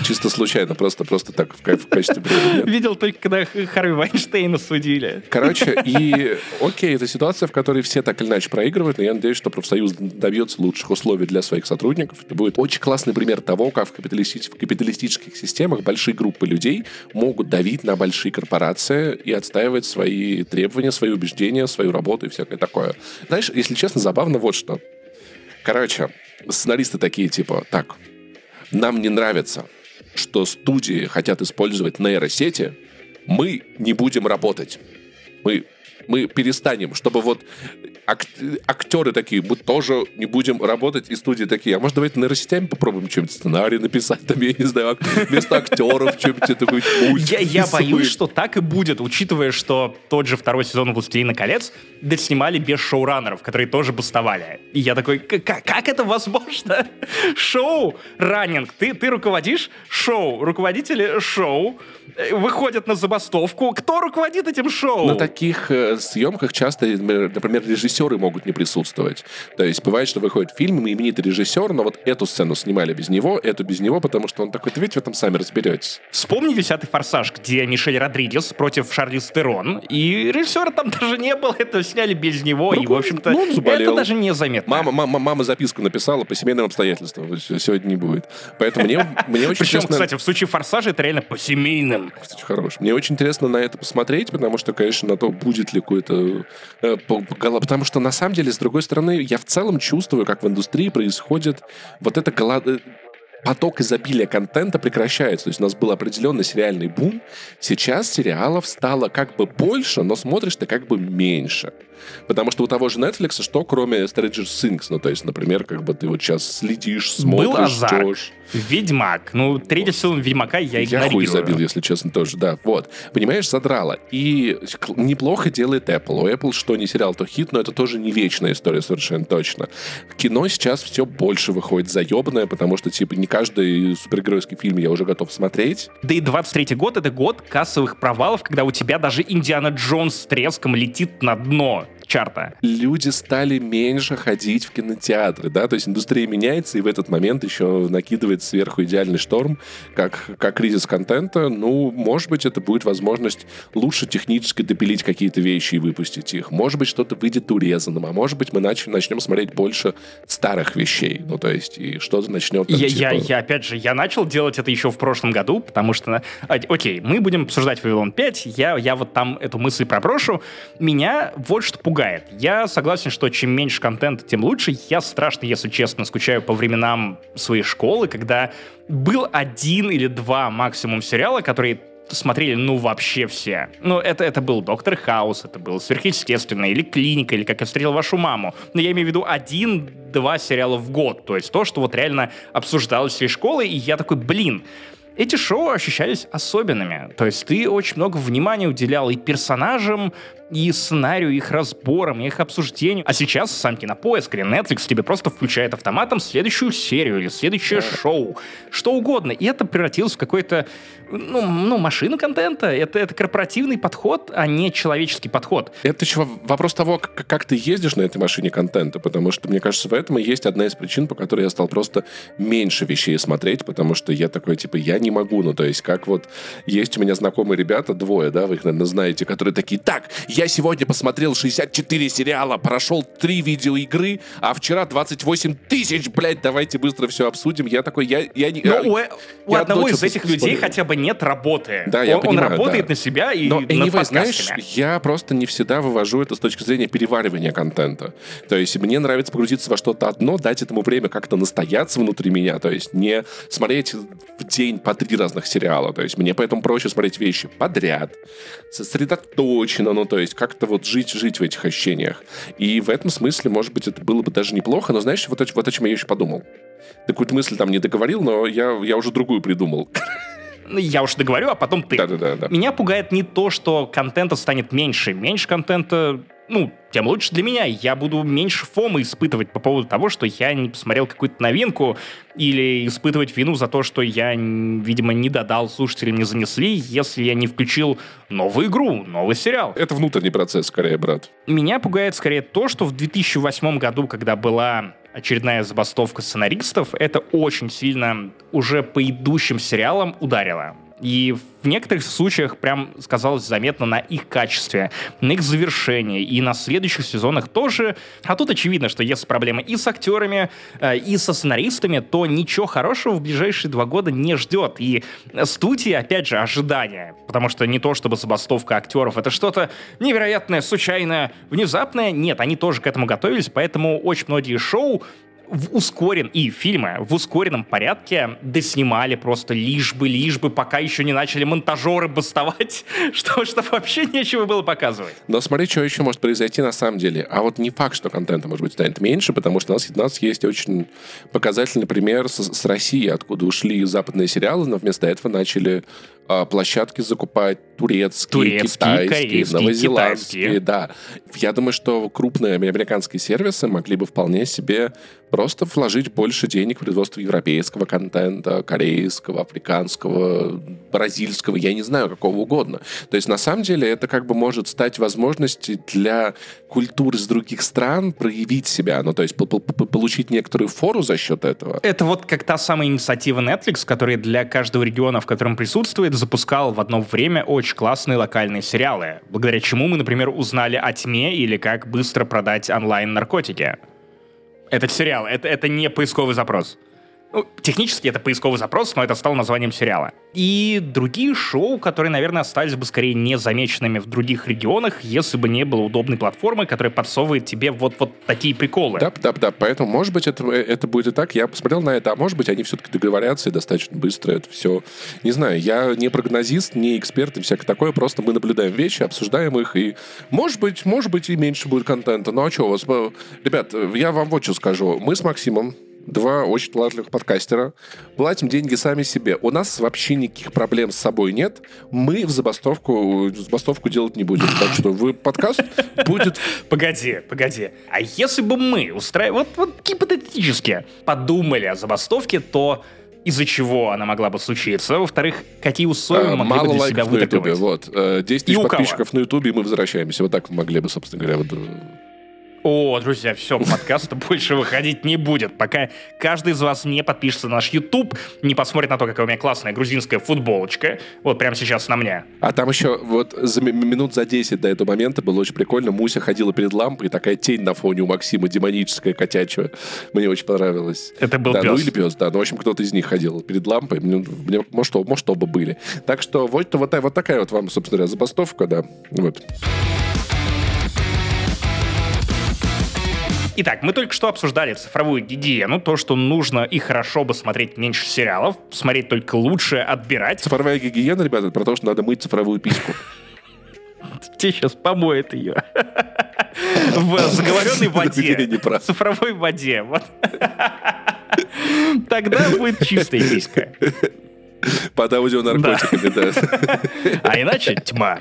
Чисто случайно, просто, просто так, в, в качестве примера. Видел только, когда Харви Вайнштейна судили. Короче, и окей, это ситуация, в которой все так или иначе проигрывают, но я надеюсь, что профсоюз добьется лучших условий для своих сотрудников. Это будет очень классный пример того, как в, капиталисти- в капиталистических системах большие группы людей могут давить на большие корпорации и отстаивать свои требования, свои убеждения, свою работу и всякое такое. Знаешь, если честно, забавно вот что. Короче, сценаристы такие, типа, так, нам не нравится что студии хотят использовать нейросети, мы не будем работать. Мы, мы перестанем, чтобы вот ак- актеры такие, мы тоже не будем работать, и студии такие, а может давайте нейросетями попробуем чем-нибудь сценарий написать, там, я не знаю, вместо актеров чем-нибудь такой Я, я боюсь, что так и будет, учитывая, что тот же второй сезон «Властелина колец» доснимали без шоураннеров, которые тоже бастовали. И я такой, как это возможно? Шоу, раннинг, ты, ты руководишь шоу, руководители шоу э, выходят на забастовку. Кто руководит этим шоу? На таких э, съемках часто, например, режиссеры могут не присутствовать. То есть бывает, что выходит фильм, и именитый режиссер, но вот эту сцену снимали без него, эту без него, потому что он такой, ведь в этом сами разберетесь. Вспомни «Десятый форсаж», где Мишель Родригес против Шарли Стерон, и режиссера там даже не было, это сняли без него, ну, и, в общем-то, ну, это даже незаметно. Мама, мама, мама записку написала по семейным обстоятельствам, сегодня не будет. Поэтому мне, мне очень Причем, интересно... кстати, в случае «Форсажа» это реально по семейным. Кстати, хорош. Мне очень интересно на это посмотреть, потому что, конечно, на то, будет ли какой-то... Э, потому что, на самом деле, с другой стороны, я в целом чувствую, как в индустрии происходит вот это голод э, поток изобилия контента прекращается. То есть у нас был определенный сериальный бум. Сейчас сериалов стало как бы больше, но смотришь ты как бы меньше. Потому что у того же Netflix, что кроме Stranger Things, ну, то есть, например, как бы ты вот сейчас следишь, смотришь, Был ждешь. Ведьмак. Ну, третий сезон Ведьмака я игнорирую. Я хуй забил, если честно, тоже, да. Вот. Понимаешь, задрало. И неплохо делает Apple. У Apple что не сериал, то хит, но это тоже не вечная история совершенно точно. Кино сейчас все больше выходит заебанное, потому что, типа, не каждый супергеройский фильм я уже готов смотреть. Да и 23 год — это год кассовых провалов, когда у тебя даже Индиана Джонс с треском летит на дно чарта. Люди стали меньше ходить в кинотеатры, да, то есть индустрия меняется, и в этот момент еще накидывает сверху идеальный шторм, как, как кризис контента. Ну, может быть, это будет возможность лучше технически допилить какие-то вещи и выпустить их. Может быть, что-то выйдет урезанным, а может быть, мы начнем, начнем смотреть больше старых вещей. Ну, то есть, и что-то начнет... Там, я, типа... я, я, опять же, я начал делать это еще в прошлом году, потому что, а, окей, мы будем обсуждать Вавилон 5, я, я вот там эту мысль проброшу. Меня вот что пугает пугает. Я согласен, что чем меньше контента, тем лучше. Я страшно, если честно, скучаю по временам своей школы, когда был один или два максимум сериала, которые смотрели, ну, вообще все. Ну, это, это был Доктор Хаус, это был Сверхъестественное, или Клиника, или Как я встретил вашу маму. Но я имею в виду один-два сериала в год. То есть то, что вот реально обсуждалось всей школой, и я такой, блин, эти шоу ощущались особенными. То есть ты очень много внимания уделял и персонажам, и сценарию, их разборам, их обсуждению. А сейчас сам Кинопоиск или Netflix тебе просто включает автоматом следующую серию или следующее шоу. Что угодно. И это превратилось в какой-то ну, ну, машину контента. Это, это корпоративный подход, а не человеческий подход. Это еще вопрос того, как, как ты ездишь на этой машине контента, потому что, мне кажется, в этом и есть одна из причин, по которой я стал просто меньше вещей смотреть, потому что я такой, типа, я не могу, ну, то есть, как вот есть у меня знакомые ребята, двое, да, вы их, наверное, знаете, которые такие, так, я сегодня посмотрел 64 сериала, прошел 3 видеоигры, а вчера 28 тысяч, блядь, давайте быстро все обсудим. Я такой, я, я не... Ну, у, у одного из этих людей хотя бы нет работы. Да, я он, понимаю, он работает да. на себя и Но, над anyway, знаешь, я просто не всегда вывожу это с точки зрения переваривания контента. То есть мне нравится погрузиться во что-то одно, дать этому время как-то настояться внутри меня, то есть не смотреть в день по три разных сериала. То есть мне поэтому проще смотреть вещи подряд, сосредоточенно, ну то есть как-то вот жить, жить в этих ощущениях. И в этом смысле, может быть, это было бы даже неплохо, но знаешь, вот, вот о чем я еще подумал. Ты какую-то мысль там не договорил, но я, я уже другую придумал. Ну, Я уж договорю, а потом ты. Да-да-да. да. Меня пугает не то, что контента станет меньше. Меньше контента, ну, тем лучше для меня. Я буду меньше фома испытывать по поводу того, что я не посмотрел какую-то новинку, или испытывать вину за то, что я, видимо, не додал, слушателям не занесли, если я не включил новую игру, новый сериал. Это внутренний процесс, скорее, брат. Меня пугает скорее то, что в 2008 году, когда была очередная забастовка сценаристов, это очень сильно уже по идущим сериалам ударило. И в некоторых случаях прям сказалось заметно на их качестве, на их завершении и на следующих сезонах тоже. А тут очевидно, что если проблемы и с актерами, э, и со сценаристами, то ничего хорошего в ближайшие два года не ждет. И студии, опять же, ожидания. Потому что не то, чтобы забастовка актеров, это что-то невероятное, случайное, внезапное. Нет, они тоже к этому готовились, поэтому очень многие шоу в ускорен и фильмы в ускоренном порядке доснимали просто лишь бы, лишь бы, пока еще не начали монтажеры бастовать, что, что вообще нечего было показывать. Но смотри, что еще может произойти на самом деле. А вот не факт, что контента, может быть, станет меньше, потому что у нас, у нас есть очень показательный пример с, с России, откуда ушли западные сериалы, но вместо этого начали площадки закупать турецкие, Турецкие, китайские, корейские, новозеландские. китайские. Да. Я думаю, что крупные американские сервисы могли бы вполне себе просто вложить больше денег в производство европейского контента, корейского, африканского, бразильского, я не знаю, какого угодно. То есть, на самом деле, это как бы может стать возможностью для культур из других стран проявить себя, ну, то есть по- по- по- получить некоторую фору за счет этого. Это вот как та самая инициатива Netflix, которая для каждого региона, в котором присутствует, запускал в одно время очень классные локальные сериалы, благодаря чему мы, например, узнали о тьме или как быстро продать онлайн-наркотики. Это сериал, это, это не поисковый запрос. Ну, технически это поисковый запрос, но это стало названием сериала. И другие шоу, которые, наверное, остались бы скорее незамеченными в других регионах, если бы не было удобной платформы, которая подсовывает тебе вот, вот такие приколы. Да, да, да. Поэтому, может быть, это, это будет и так. Я посмотрел на это, а может быть, они все-таки договорятся и достаточно быстро это все. Не знаю, я не прогнозист, не эксперт и всякое такое. Просто мы наблюдаем вещи, обсуждаем их, и может быть, может быть, и меньше будет контента. Ну а что у вас? э, Ребят, я вам вот что скажу. Мы с Максимом Два очень талантливых подкастера. Платим деньги сами себе. У нас вообще никаких проблем с собой нет. Мы в забастовку, в забастовку делать не будем. Так что вы подкаст будет Погоди, погоди. А если бы мы устраивали, вот, вот гипотетически, подумали о забастовке, то из-за чего она могла бы случиться? Во-вторых, какие условия А, могли Мало бы для себя на Ютубе. Вот. Э, 10 И тысяч кого? подписчиков на Ютубе, и мы возвращаемся. Вот так мы могли бы, собственно говоря, вот, э, О, друзья, все, подкаст больше выходить не будет, пока каждый из вас не подпишется на наш YouTube, не посмотрит на то, какая у меня классная грузинская футболочка, вот прямо сейчас на мне. А там еще вот за ми- минут за 10 до этого момента было очень прикольно. Муся ходила перед лампой, такая тень на фоне у Максима, демоническая, котячая. Мне очень понравилось. Это был да, ну пес. или пес, да. Ну, в общем, кто-то из них ходил перед лампой. Мне, мне- может, оба- может, оба были. Так что вот, вот, вот такая вот вам, собственно говоря, забастовка, да. Вот. Итак, мы только что обсуждали цифровую гигиену, то, что нужно и хорошо бы смотреть меньше сериалов, смотреть только лучше, отбирать. Цифровая гигиена, ребята, это про то, что надо мыть цифровую письку. Тебе сейчас помоет ее. В заговоренной воде. цифровой воде. Вот. Тогда будет чистая писька. Под аудионаркотиками, да. А иначе тьма.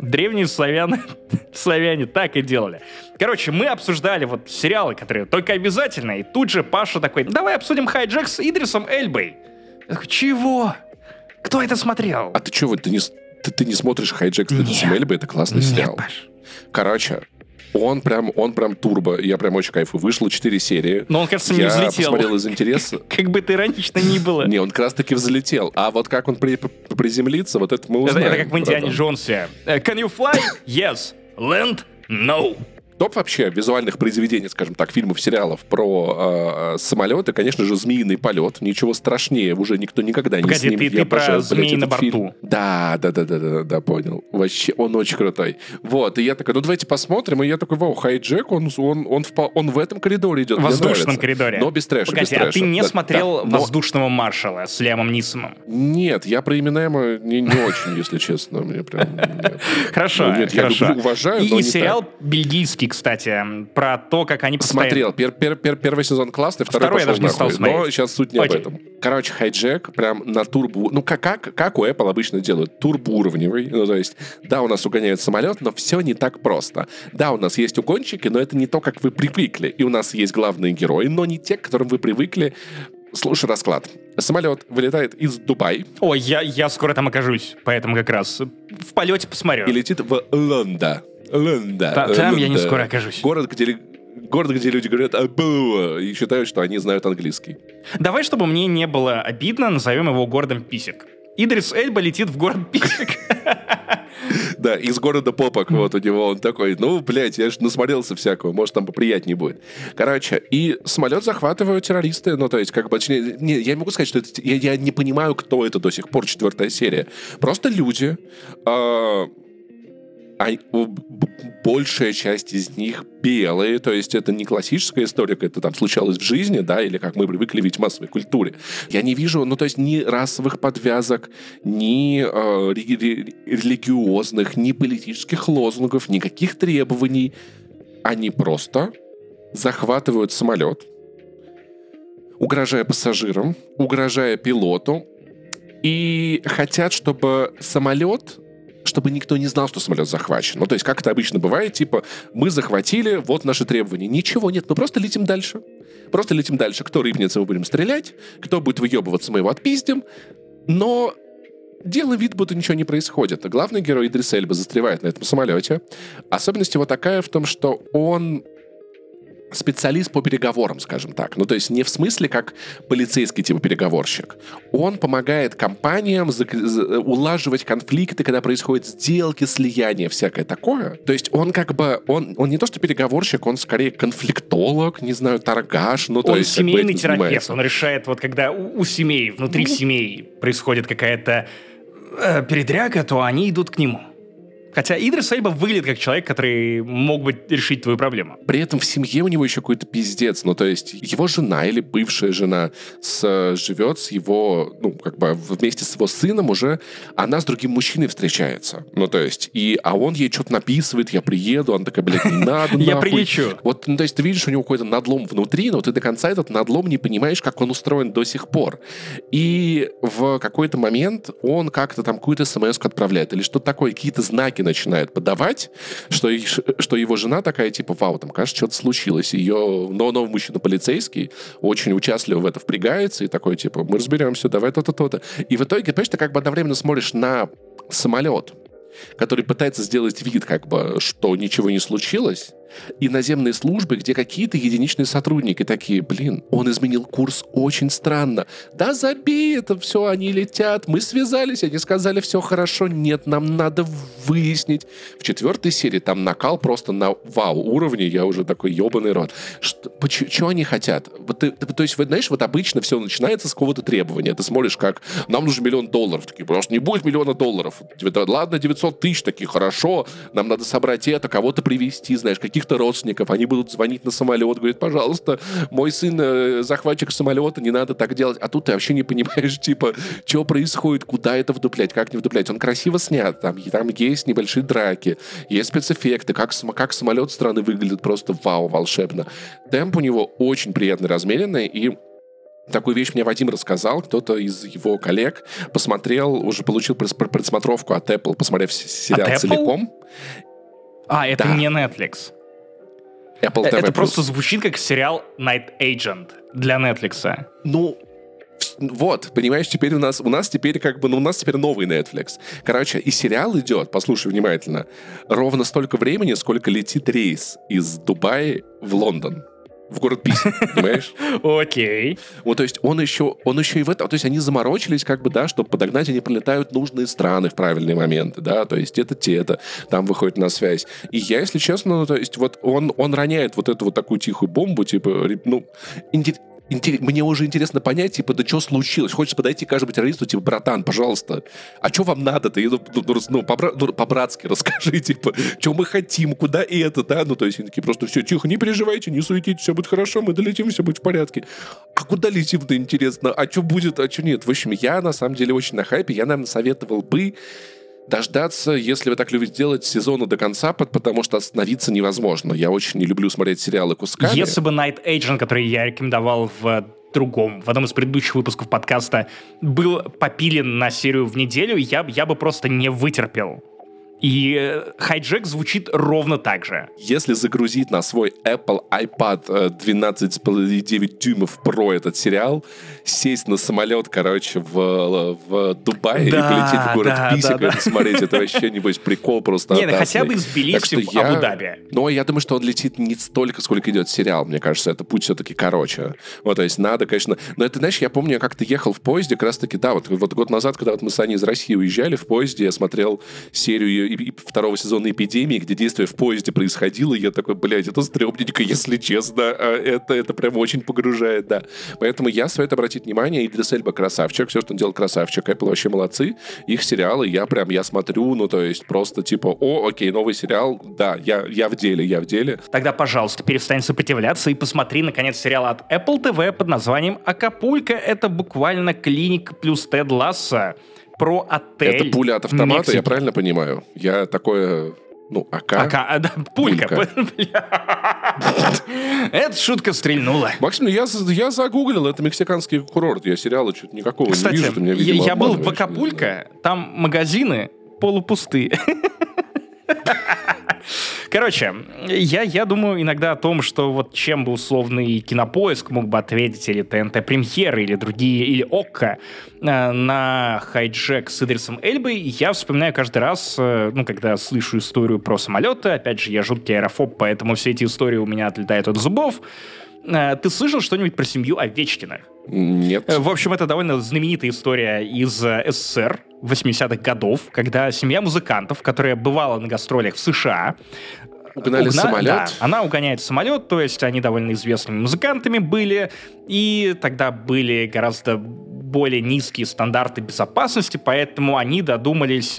Древние славяне, славяне так и делали. Короче, мы обсуждали вот сериалы, которые только обязательно, и тут же Паша такой, давай обсудим хайджек с Идрисом Эльбой. Я такой, чего? Кто это смотрел? А ты вот ты не, ты, ты не смотришь хайджек с Идрисом Эльбой? Это классный Нет, сериал. Паш. Короче, он прям, он прям турбо. Я прям очень кайфую. Вышло 4 серии. Но он, кажется, не я взлетел. посмотрел из интереса. Как бы это иронично ни было. Не, он как раз таки взлетел. А вот как он при- при- приземлится, вот это мы узнаем. это как в Индиане. Джонсе. Э, Can you fly? Yes. Land? No. Топ вообще визуальных произведений, скажем так, фильмов, сериалов про э, самолеты, конечно же, «Змеиный полет». Ничего страшнее уже никто никогда Погоди, не снимет. ты- Я ты про обожаю, блядь, «Змей на этот фильм. борту». Да, да, да, да, да, да, понял. Вообще, он очень крутой. Вот, и я такой, ну давайте посмотрим. И я такой, вау, хайджек, он, он, он, в, он в этом коридоре идет. В воздушном коридоре. Но без трэша, без Погоди, а ты трэша. не Да, смотрел да, но- «Воздушного маршала» с Лямом Нисомом? Нет, я про Эминема не, не очень, если честно. Мне прям... Хорошо, Ну, нет, я хорошо. люблю, уважаю, И, но сериал бельгийский, кстати, про то, как они постоянно... Смотрел. Пер- пер- пер- первый сезон классный, второй, Второй я даже не стал смотреть. Но сейчас суть не Окей. об этом. Короче, хайджек прям на турбо... Ну, как, как, как у Apple обычно делают? Турбоуровневый. Ну, то есть, да, у нас угоняет самолет, но все не так просто. Да, у нас есть угонщики, но это не то, как вы привыкли. И у нас есть главные герои, но не те, к которым вы привыкли. Слушай расклад. Самолет вылетает из Дубай Ой, я, я скоро там окажусь, поэтому как раз в полете посмотрю. и летит в Лонда. Лонда. Та- там я не скоро окажусь. Город, где Город, где люди говорят «абу» и считают, что они знают английский. Давай, чтобы мне не было обидно, назовем его городом Писек. Идрис Эльба летит в город Писек. Да, из города Попок вот у него он такой, ну, блядь, я же насмотрелся всякого, может, там поприятнее будет. Короче, и самолет захватывают террористы, ну, то есть, как бы, точнее, не, я не могу сказать, что это, я, я не понимаю, кто это до сих пор, четвертая серия. Просто люди, а, а, большая часть из них белые, то есть это не классическая история, как это там случалось в жизни, да, или как мы привыкли видеть в массовой культуре. Я не вижу, ну, то есть ни расовых подвязок, ни э, ре- ре- религиозных, ни политических лозунгов, никаких требований. Они просто захватывают самолет, угрожая пассажирам, угрожая пилоту, и хотят, чтобы самолет чтобы никто не знал, что самолет захвачен. Ну, то есть, как это обычно бывает, типа, мы захватили, вот наши требования. Ничего нет, мы просто летим дальше. Просто летим дальше. Кто рыпнется, мы будем стрелять. Кто будет выебываться, мы его отпиздим. Но делаем вид, будто ничего не происходит. Главный герой Идрис Эльба застревает на этом самолете. Особенность его такая в том, что он специалист по переговорам, скажем так. Ну, то есть не в смысле как полицейский типа переговорщик. Он помогает компаниям зак- за- улаживать конфликты, когда происходят сделки, слияния, всякое такое. То есть он как бы, он, он не то что переговорщик, он скорее конфликтолог, не знаю, торгаш. Ну, то Он есть, как бы семейный терапевт. занимается. Он решает, вот когда у, у семей, внутри Ну. семей происходит какая-то э, передряга, то они идут к нему. Хотя Идрис Эльба выглядит как человек, который мог бы решить твою проблему. При этом в семье у него еще какой-то пиздец. Ну, то есть его жена или бывшая жена с, живет с его, ну, как бы вместе с его сыном уже, она с другим мужчиной встречается. Ну, то есть, и, а он ей что-то написывает, я приеду, она такая, блядь, не надо, Я нахуй». прилечу. Вот, ну, то есть ты видишь у него какой-то надлом внутри, но ты до конца этот надлом не понимаешь, как он устроен до сих пор. И в какой-то момент он как-то там какую-то смс отправляет или что-то такое, какие-то знаки начинает подавать, что, что его жена такая, типа, вау, там, кажется, что-то случилось. Ее но новый мужчина полицейский очень участливо в это впрягается и такой, типа, мы разберемся, давай то-то, то-то. И в итоге, понимаешь, ты как бы одновременно смотришь на самолет, который пытается сделать вид, как бы, что ничего не случилось, и наземные службы, где какие-то единичные сотрудники такие, блин, он изменил курс очень странно. Да забей это все, они летят, мы связались, они сказали, все хорошо, нет, нам надо выяснить. В четвертой серии там накал просто на вау уровне, я уже такой ебаный рот. Что, они хотят? Вот ты- то есть, вот, знаешь, вот обычно все начинается с какого-то требования. Ты смотришь, как нам нужен миллион долларов. Такие, просто не будет миллиона долларов. Ладно, 900 тысяч, такие, хорошо, нам надо собрать это, кого-то привести, знаешь, каких-то родственников. Они будут звонить на самолет, говорят, пожалуйста, мой сын э, захватчик самолета, не надо так делать. А тут ты вообще не понимаешь, типа, что происходит, куда это вдуплять, как не вдуплять. Он красиво снят, там, там есть небольшие драки, есть спецэффекты, как, как самолет страны выглядит просто вау, волшебно. Темп у него очень приятный, размеренный, и такую вещь мне Вадим рассказал, кто-то из его коллег посмотрел, уже получил предсмотровку от Apple, посмотрев сериал целиком. А, это да. не Netflix. Apple TV+. Это просто звучит как сериал Night Agent для Netflix. Ну, вот, понимаешь, теперь у нас, у нас теперь как бы, ну, у нас теперь новый Netflix. Короче, и сериал идет, послушай внимательно, ровно столько времени, сколько летит рейс из Дубая в Лондон в город Писин, понимаешь? Окей. Вот, то есть он еще, он еще и в этом, то есть они заморочились, как бы, да, чтобы подогнать, они прилетают нужные страны в правильные моменты, да, то есть это те, это там выходит на связь. И я, если честно, ну, то есть вот он, он роняет вот эту вот такую тихую бомбу, типа, ну, мне уже интересно понять, типа, да что случилось? Хочется подойти к каждому террористу, типа, братан, пожалуйста, а что вам надо-то? Ну, ну, ну, по-бра- ну, по-братски расскажи, типа, что мы хотим, куда и это, да? Ну, то есть они такие просто, все, тихо, не переживайте, не суетитесь, все будет хорошо, мы долетим, все будет в порядке. А куда летим-то, интересно? А что будет, а что нет? В общем, я, на самом деле, очень на хайпе, я, наверное, советовал бы дождаться, если вы так любите делать, сезона до конца, потому что остановиться невозможно. Я очень не люблю смотреть сериалы кусками. Если бы Night Agent, который я рекомендовал в другом, в одном из предыдущих выпусков подкаста, был попилен на серию в неделю, я, я бы просто не вытерпел. И э, хайджек звучит ровно так же. Если загрузить на свой Apple iPad 12,9 дюймов Pro этот сериал, сесть на самолет, короче, в, в Дубае да, и полететь в город да, Писик да, да. смотреть, это вообще, небось, прикол просто Нет, хотя бы из Тбилиси в я... Абу-Даби. Но я думаю, что он летит не столько, сколько идет сериал, мне кажется, это путь все-таки короче. Вот, то есть надо, конечно... Но это, знаешь, я помню, я как-то ехал в поезде, как раз-таки, да, вот, вот год назад, когда вот мы с Аней из России уезжали в поезде, я смотрел серию второго сезона «Эпидемии», где действие в поезде происходило, и я такой, блядь, это стрёмненько, если честно. А это, это прям очень погружает, да. Поэтому я совет обратить внимание, Идрис Эльба красавчик, все, что он делал красавчик, Apple вообще молодцы. Их сериалы я прям, я смотрю, ну, то есть просто типа, о, окей, новый сериал, да, я, я в деле, я в деле. Тогда, пожалуйста, перестань сопротивляться и посмотри, наконец, сериал от Apple TV под названием «Акапулько». Это буквально клиника плюс Тед Ласса про отель. Это пуля от автомата, Мексики. я правильно понимаю? Я такое... Ну, АК. АК, а, да, пулька. Эта шутка стрельнула. Максим, ну, я, я загуглил, это мексиканский курорт. Я сериала что-то никакого Кстати, не вижу. Ты меня, видимо, я был в Акапулько, там магазины полупустые. Короче, я, я думаю иногда о том, что вот чем бы условный кинопоиск мог бы ответить, или ТНТ Премьер, или другие, или ОККО э, на хайджек с Идрисом Эльбой, я вспоминаю каждый раз, э, ну, когда слышу историю про самолеты, опять же, я жуткий аэрофоб, поэтому все эти истории у меня отлетают от зубов, ты слышал что-нибудь про семью Овечкиных? Нет. В общем, это довольно знаменитая история из СССР 80-х годов, когда семья музыкантов, которая бывала на гастролях в США, Угнали Угна... самолет? Да, она угоняет самолет, то есть они довольно известными музыкантами были, и тогда были гораздо более низкие стандарты безопасности, поэтому они додумались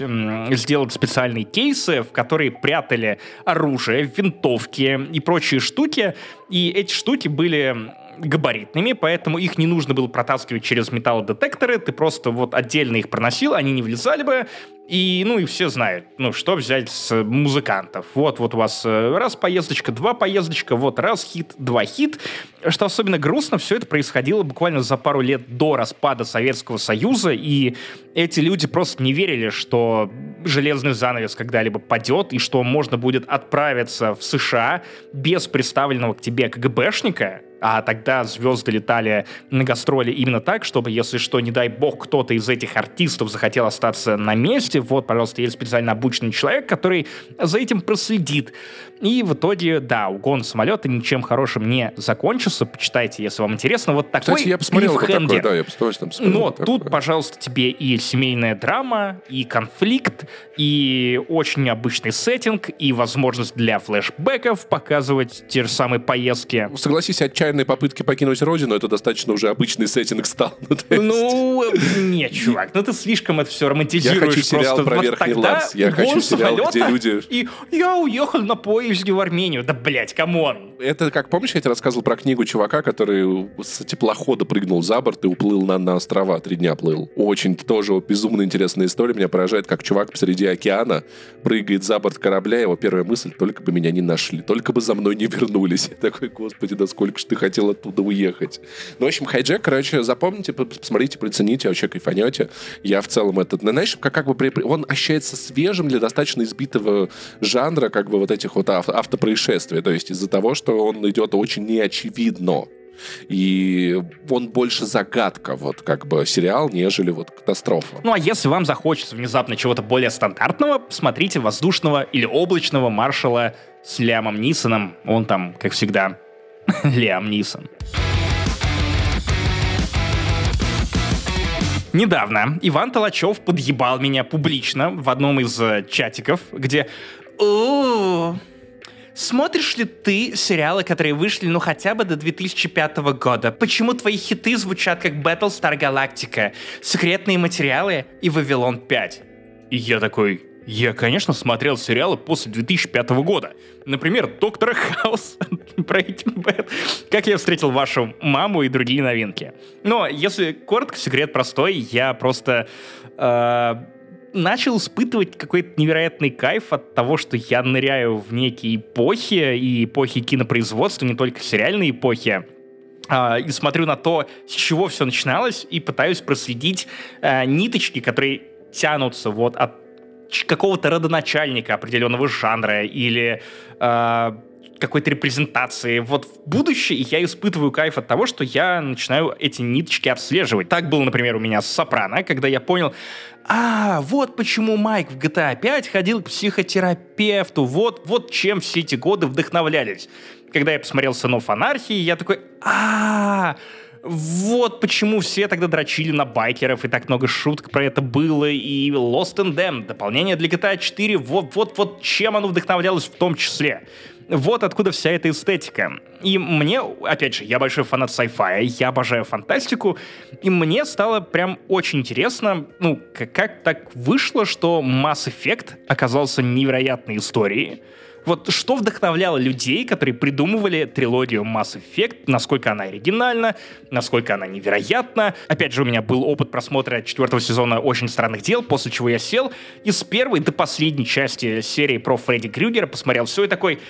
сделать специальные кейсы, в которые прятали оружие, винтовки и прочие штуки, и эти штуки были габаритными, поэтому их не нужно было протаскивать через металлодетекторы, ты просто вот отдельно их проносил, они не влезали бы, и, ну, и все знают, ну, что взять с музыкантов. Вот, вот у вас э, раз поездочка, два поездочка, вот раз хит, два хит. Что особенно грустно, все это происходило буквально за пару лет до распада Советского Союза, и эти люди просто не верили, что железный занавес когда-либо падет, и что можно будет отправиться в США без представленного к тебе КГБшника, а тогда звезды летали на гастроли именно так, чтобы, если что, не дай бог, кто-то из этих артистов захотел остаться на месте, вот, пожалуйста, есть специально обученный человек, который за этим проследит. И в итоге, да, угон самолета ничем хорошим не закончился. Почитайте, если вам интересно. Вот такой Кстати, я посмотрел, такое, да, я посмотрел, Но тут, пожалуйста, тебе и семейная драма, и конфликт, и очень необычный сеттинг, и возможность для флешбеков показывать те же самые поездки. Согласись, отчаянные попытки покинуть родину, это достаточно уже обычный сеттинг стал. Ну, ну нет, чувак, ну ты слишком это все романтизируешь. Я хочу сериал просто. про вот Верхний Ларс. Я хочу сериал, где люди... И я уехал на поезде в Армению. Да, блядь, come on. Это как, помнишь, я тебе рассказывал про книгу чувака, который с теплохода прыгнул за борт и уплыл на, на острова, три дня плыл. Очень тоже безумно интересная история. Меня поражает, как чувак посреди океана прыгает за борт корабля, его первая мысль, только бы меня не нашли, только бы за мной не вернулись. Я такой, господи, да сколько ж ты хотел оттуда уехать. Ну, в общем, хайджек, короче, запомните, посмотрите, прицените, вообще кайфанете. Я в целом этот, ну, знаешь, как, как бы он ощущается свежим для достаточно избитого жанра, как бы вот этих вот автопроисшествий. То есть из-за того, что он идет очень неочевидно. И он больше загадка, вот как бы сериал, нежели вот катастрофа. Ну а если вам захочется внезапно чего-то более стандартного, смотрите «Воздушного» или «Облачного» маршала с Лиамом Нисоном. Он там, как всегда, Лиам Нисон. Недавно Иван Толачев подъебал меня публично в одном из э, чатиков, где «О, Смотришь ли ты сериалы, которые вышли, ну, хотя бы до 2005 года? Почему твои хиты звучат как Battlestar Galactica, Секретные материалы и Вавилон 5? И я такой, я, конечно, смотрел сериалы после 2005 года. Например, Доктор Хаус, Breaking Bad, Как я встретил вашу маму и другие новинки. Но, если коротко, секрет простой. Я просто... Э, начал испытывать какой-то невероятный кайф от того, что я ныряю в некие эпохи, и эпохи кинопроизводства, не только сериальные эпохи, а, и смотрю на то, с чего все начиналось, и пытаюсь проследить а, ниточки, которые тянутся вот от какого-то родоначальника определенного жанра или э, какой-то репрезентации вот в будущее, я испытываю кайф от того, что я начинаю эти ниточки отслеживать. Так было, например, у меня с «Сопрано», когда я понял, а, вот почему Майк в GTA 5 ходил к психотерапевту, вот, вот чем все эти годы вдохновлялись. Когда я посмотрел «Сынов анархии», я такой, а, вот почему все тогда дрочили на байкеров, и так много шуток про это было, и Lost in Them, дополнение для GTA 4, вот, вот, вот чем оно вдохновлялось в том числе. Вот откуда вся эта эстетика. И мне, опять же, я большой фанат sci-fi, я обожаю фантастику, и мне стало прям очень интересно, ну, как, как так вышло, что Mass Effect оказался невероятной историей, вот что вдохновляло людей, которые придумывали трилогию Mass Effect, насколько она оригинальна, насколько она невероятна. Опять же, у меня был опыт просмотра четвертого сезона «Очень странных дел», после чего я сел. И с первой до последней части серии про Фредди Крюгера посмотрел все и такой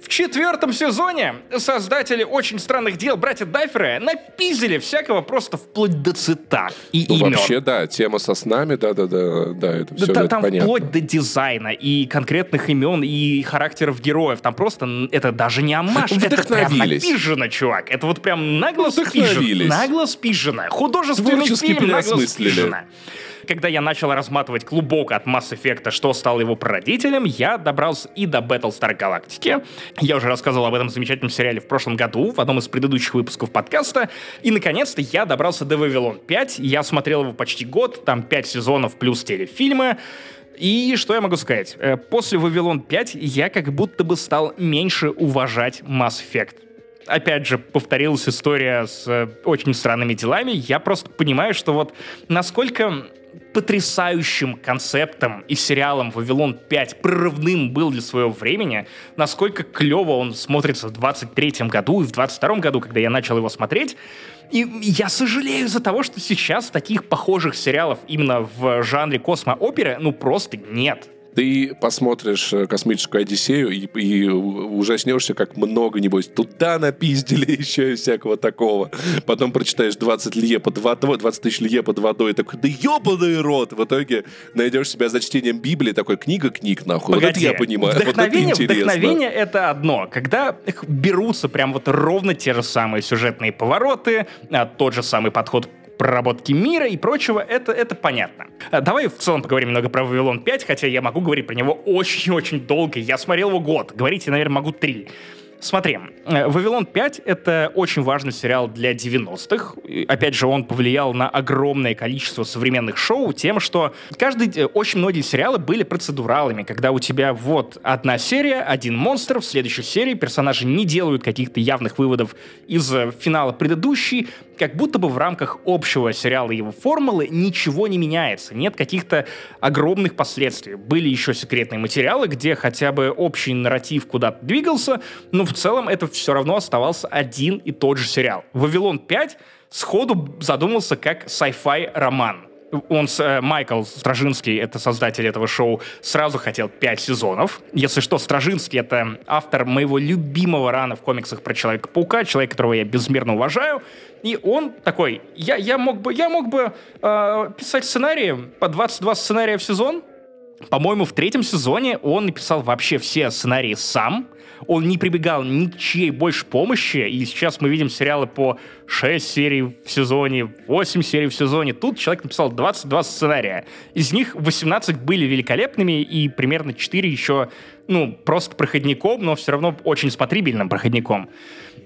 в четвертом сезоне создатели «Очень странных дел» братья Дайферы напиздили всякого просто вплоть до цитат и ну, имен. Вообще, да, тема со снами, да-да-да, да, это все да, это Там понятно. вплоть до дизайна и конкретных имен и характеров героев. Там просто, это даже не амаш, это прям напижено, чувак. Это вот прям нагло спижено. Нагло спижено. Художественный фильм нагло спижено когда я начал разматывать клубок от Mass Effect, что стало его прародителем, я добрался и до Battlestar Galactica. Я уже рассказывал об этом замечательном сериале в прошлом году, в одном из предыдущих выпусков подкаста. И, наконец-то, я добрался до Вавилон 5. Я смотрел его почти год, там 5 сезонов плюс телефильмы. И что я могу сказать? Э, после «Вавилон 5» я как будто бы стал меньше уважать Mass Effect опять же, повторилась история с э, очень странными делами, я просто понимаю, что вот насколько потрясающим концептом и сериалом «Вавилон 5» прорывным был для своего времени, насколько клево он смотрится в 23 году и в 22 году, когда я начал его смотреть. И я сожалею из-за того, что сейчас таких похожих сериалов именно в жанре космооперы ну просто нет ты посмотришь э, «Космическую Одиссею» и, и ужаснешься, как много, небось, туда напиздили еще и всякого такого. Потом прочитаешь 20 лье под водой, 20 тысяч лье под водой, такой, да ебаный рот! В итоге найдешь себя за чтением Библии, такой, книга книг, нахуй. Погоди, вот это я понимаю. Вдохновение, вот это вдохновение — это одно. Когда берутся прям вот ровно те же самые сюжетные повороты, а, тот же самый подход проработки мира и прочего, это, это понятно. А, давай в целом поговорим немного про Вавилон 5, хотя я могу говорить про него очень-очень долго. Я смотрел его год. Говорить я, наверное, могу три. Смотри, э, «Вавилон 5» — это очень важный сериал для 90-х. Опять же, он повлиял на огромное количество современных шоу тем, что каждый, э, очень многие сериалы были процедуралами, когда у тебя вот одна серия, один монстр, в следующей серии персонажи не делают каких-то явных выводов из э, финала предыдущей, как будто бы в рамках общего сериала его формулы ничего не меняется, нет каких-то огромных последствий. Были еще секретные материалы, где хотя бы общий нарратив куда-то двигался, но в целом это все равно оставался один и тот же сериал. «Вавилон 5» сходу задумался как sci-fi роман. он, э, Майкл Стражинский, это создатель этого шоу, сразу хотел пять сезонов. Если что, Стражинский — это автор моего любимого рана в комиксах про Человека-паука, человек, которого я безмерно уважаю. И он такой, я, я мог бы, я мог бы э, писать сценарии по 22 сценария в сезон. По-моему, в третьем сезоне он написал вообще все сценарии сам он не прибегал ни к чьей больше помощи, и сейчас мы видим сериалы по 6 серий в сезоне, 8 серий в сезоне. Тут человек написал 22 сценария. Из них 18 были великолепными, и примерно 4 еще, ну, просто проходником, но все равно очень смотрибельным проходником.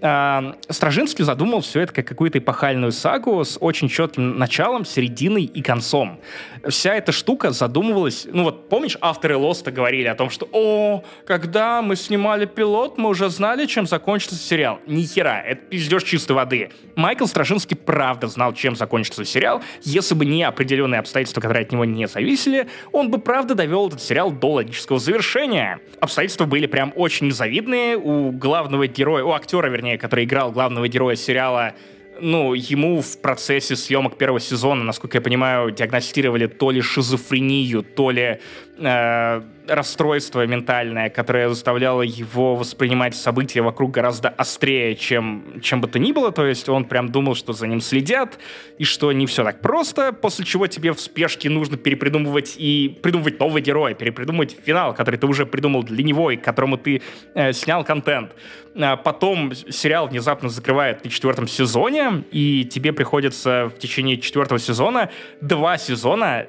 А, Стражинский задумал все это как какую-то эпохальную сагу с очень четким началом, серединой и концом. Вся эта штука задумывалась... Ну вот помнишь, авторы Лоста говорили о том, что «О, когда мы снимали пилот, мы уже знали, чем закончится сериал». Ни хера, это пиздеж чистой воды. Майкл Стражинский правда знал, чем закончится сериал. Если бы не определенные обстоятельства, которые от него не зависели, он бы правда довел этот сериал до логического завершения. Обстоятельства были прям очень незавидные. У главного героя, у актера, вернее, который играл главного героя сериала, ну, ему в процессе съемок первого сезона, насколько я понимаю, диагностировали то ли шизофрению, то ли э, расстройство ментальное, которое заставляло его воспринимать события вокруг гораздо острее, чем, чем бы то ни было. То есть он прям думал, что за ним следят, и что не все так просто, после чего тебе в спешке нужно перепридумывать и придумывать новый герой, перепридумывать финал, который ты уже придумал для него и которому ты э, снял контент. А потом сериал внезапно закрывает на четвертом сезоне, и тебе приходится в течение четвертого сезона два сезона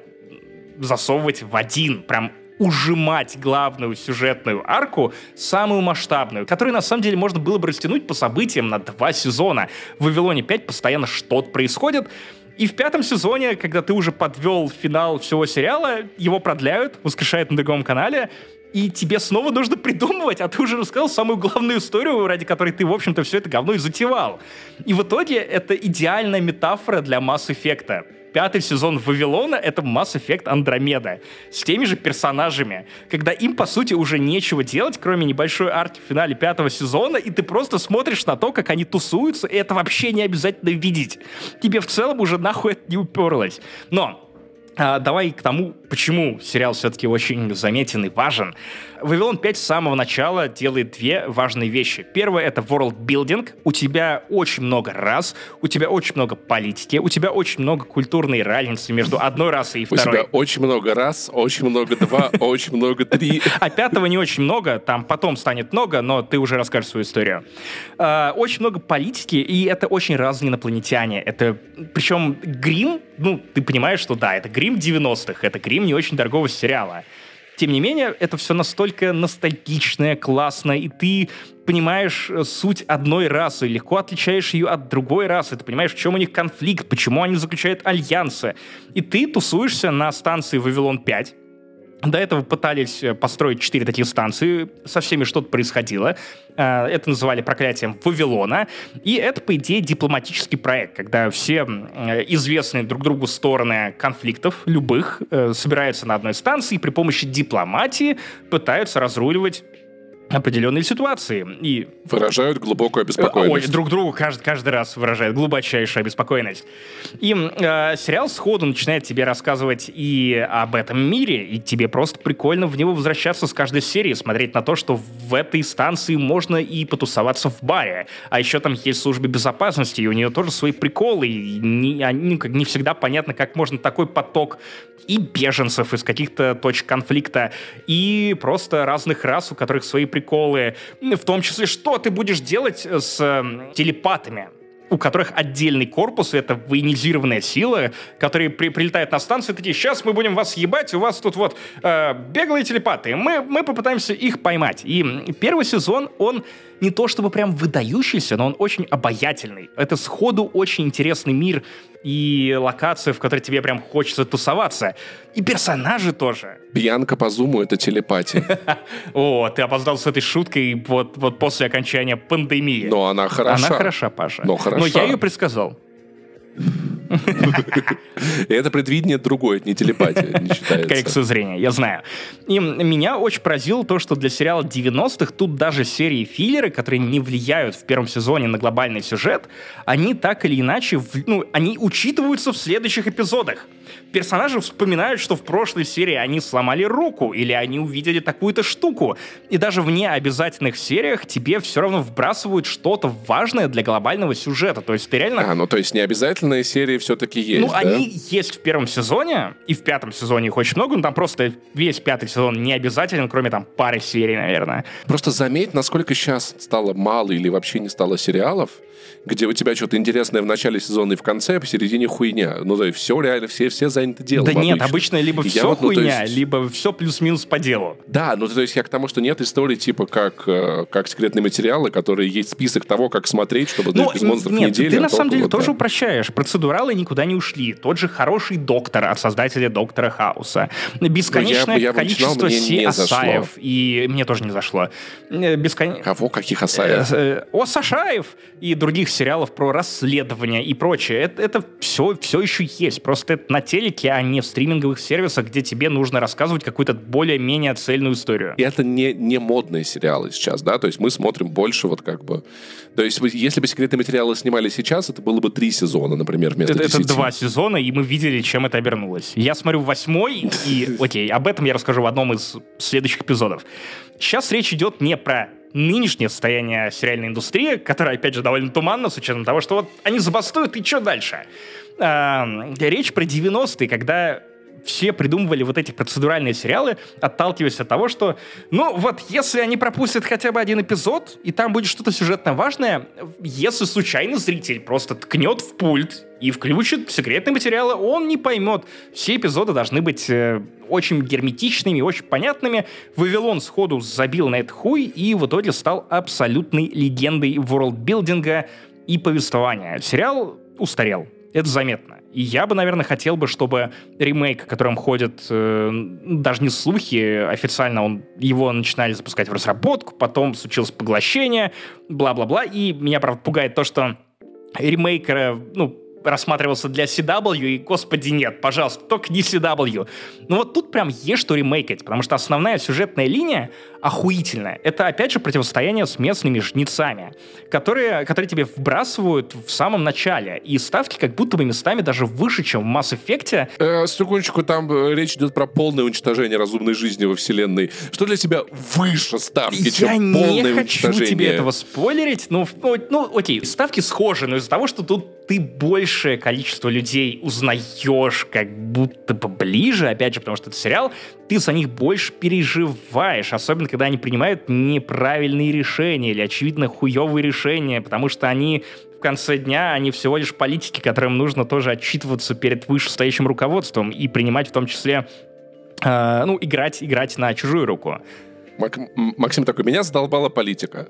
засовывать в один. Прям ужимать главную сюжетную арку, самую масштабную, которую на самом деле можно было бы растянуть по событиям на два сезона. В «Вавилоне 5» постоянно что-то происходит, и в пятом сезоне, когда ты уже подвел финал всего сериала, его продляют, воскрешают на другом канале, и тебе снова нужно придумывать, а ты уже рассказал самую главную историю, ради которой ты, в общем-то, все это говно и затевал. И в итоге это идеальная метафора для масс-эффекта пятый сезон Вавилона — это Mass Effect Андромеда. С теми же персонажами. Когда им, по сути, уже нечего делать, кроме небольшой арки в финале пятого сезона, и ты просто смотришь на то, как они тусуются, и это вообще не обязательно видеть. Тебе в целом уже нахуй это не уперлось. Но а, давай к тому, почему сериал все-таки очень заметен и важен. Вавилон 5 с самого начала делает две важные вещи. Первое — это world building. У тебя очень много рас, у тебя очень много политики, у тебя очень много культурной разницы между одной расой и второй. У тебя очень много раз, очень много два, очень много три. А пятого не очень много, там потом станет много, но ты уже расскажешь свою историю. А, очень много политики, и это очень разные инопланетяне. Это, причем грим, ну, ты понимаешь, что да, это грим 90-х, это грим не очень дорогого сериала. Тем не менее, это все настолько ностальгичное, классное, и ты понимаешь э, суть одной расы, легко отличаешь ее от другой расы, ты понимаешь, в чем у них конфликт, почему они заключают альянсы. И ты тусуешься на станции Вавилон-5, до этого пытались э, построить четыре таких станции, со всеми что-то происходило. Э, это называли проклятием Вавилона. И это, по идее, дипломатический проект, когда все э, известные друг другу стороны конфликтов, любых, собираются на одной станции и при помощи дипломатии пытаются разруливать определенные ситуации. И выражают глубокую обеспокоенность. Ой, друг другу каждый, каждый раз выражают глубочайшую обеспокоенность. И э, сериал сходу начинает тебе рассказывать и об этом мире, и тебе просто прикольно в него возвращаться с каждой серии, смотреть на то, что в этой станции можно и потусоваться в баре. А еще там есть служба безопасности, и у нее тоже свои приколы, и не, они, как не всегда понятно, как можно такой поток и беженцев из каких-то точек конфликта, и просто разных рас, у которых свои приколы, в том числе, что ты будешь делать с телепатами у которых отдельный корпус, это военизированная сила, которые при, прилетают на станцию, такие, сейчас мы будем вас ебать, у вас тут вот э, беглые телепаты, мы, мы попытаемся их поймать. И первый сезон, он не то чтобы прям выдающийся, но он очень обаятельный. Это сходу очень интересный мир и локация, в которой тебе прям хочется тусоваться. И персонажи тоже. Пьянка по зуму — это телепатия. О, ты опоздал с этой шуткой вот, вот после окончания пандемии. Но она хороша. Она хороша, Паша. Но хороша. Но я ее предсказал. Это предвидение другое, не телепатия, не считается. Коррекция зрения, я знаю. И меня очень поразило то, что для сериала 90-х тут даже серии филлеры, которые не влияют в первом сезоне на глобальный сюжет, они так или иначе, ну, они учитываются в следующих эпизодах персонажи вспоминают, что в прошлой серии они сломали руку или они увидели такую-то штуку. И даже в необязательных сериях тебе все равно вбрасывают что-то важное для глобального сюжета. То есть ты реально... А, ну то есть необязательные серии все-таки есть, Ну, да? они есть в первом сезоне, и в пятом сезоне их очень много, но там просто весь пятый сезон не обязателен, кроме там пары серий, наверное. Просто заметь, насколько сейчас стало мало или вообще не стало сериалов, где у тебя что-то интересное в начале сезона и в конце, а посередине хуйня. Ну, да, и все реально, все, все заняты делом. Да обычно. нет, обычно либо И все я вот, ну, то хуйня, есть- либо все плюс-минус по делу. Да, ну то есть я к тому, что нет истории типа как, э, как секретные материалы, которые есть список того, как смотреть, чтобы Ну, без монстров нет, недели. ты а на самом деле вот, тоже да. упрощаешь. Процедуралы никуда не ушли. Тот же хороший доктор от создателя Доктора Хауса. Бесконечное Ну, я бы начинал, количество не Асаев. И мне тоже не зашло. Э, Бескон... Кого? Каких асаев? Э, О Сашаев и других сериалов про расследования и прочее. Это, это все, все еще есть. Просто это на телеке, а не в стриминговых сервисах, где тебе нужно рассказывать какую-то более-менее цельную историю. И это не, не модные сериалы сейчас, да, то есть мы смотрим больше вот как бы... То есть если бы секретные материалы снимали сейчас, это было бы три сезона, например, вместо Это, это 10. два сезона, и мы видели, чем это обернулось. Я смотрю восьмой, и, окей, об этом я расскажу в одном из следующих эпизодов. Сейчас речь идет не про нынешнее состояние сериальной индустрии, которое, опять же, довольно туманно, с учетом того, что вот они забастуют, и что дальше? А, речь про 90-е, когда все придумывали вот эти процедуральные сериалы, отталкиваясь от того, что, ну вот, если они пропустят хотя бы один эпизод, и там будет что-то сюжетно важное, если случайно зритель просто ткнет в пульт и включит секретные материалы, он не поймет. Все эпизоды должны быть э, очень герметичными, очень понятными. Вавилон сходу забил на этот хуй и в итоге стал абсолютной легендой ворлдбилдинга и повествования. Сериал устарел. Это заметно. И я бы, наверное, хотел бы, чтобы ремейк, о котором ходят э, даже не слухи, официально он, его начинали запускать в разработку, потом случилось поглощение, бла-бла-бла. И меня, правда, пугает то, что ремейк, ну, рассматривался для CW, и, господи, нет, пожалуйста, только не CW. Ну вот тут прям есть что ремейкать, потому что основная сюжетная линия охуительная. Это, опять же, противостояние с местными жнецами, которые, которые тебе вбрасывают в самом начале. И ставки как будто бы местами даже выше, чем в Mass Effect. Э, секундочку, там э, речь идет про полное уничтожение разумной жизни во вселенной. Что для тебя выше ставки, Я чем не полное хочу уничтожение? тебе этого спойлерить. Ну, в- ну, ну, окей, ставки схожи, но из-за того, что тут ты большее количество людей узнаешь как будто бы ближе, опять же, потому что это сериал, ты за них больше переживаешь, особенно когда они принимают неправильные решения или, очевидно, хуевые решения, потому что они в конце дня, они всего лишь политики, которым нужно тоже отчитываться перед вышестоящим руководством и принимать в том числе, э, ну, играть, играть на чужую руку. Мак- Максим такой, меня задолбала политика.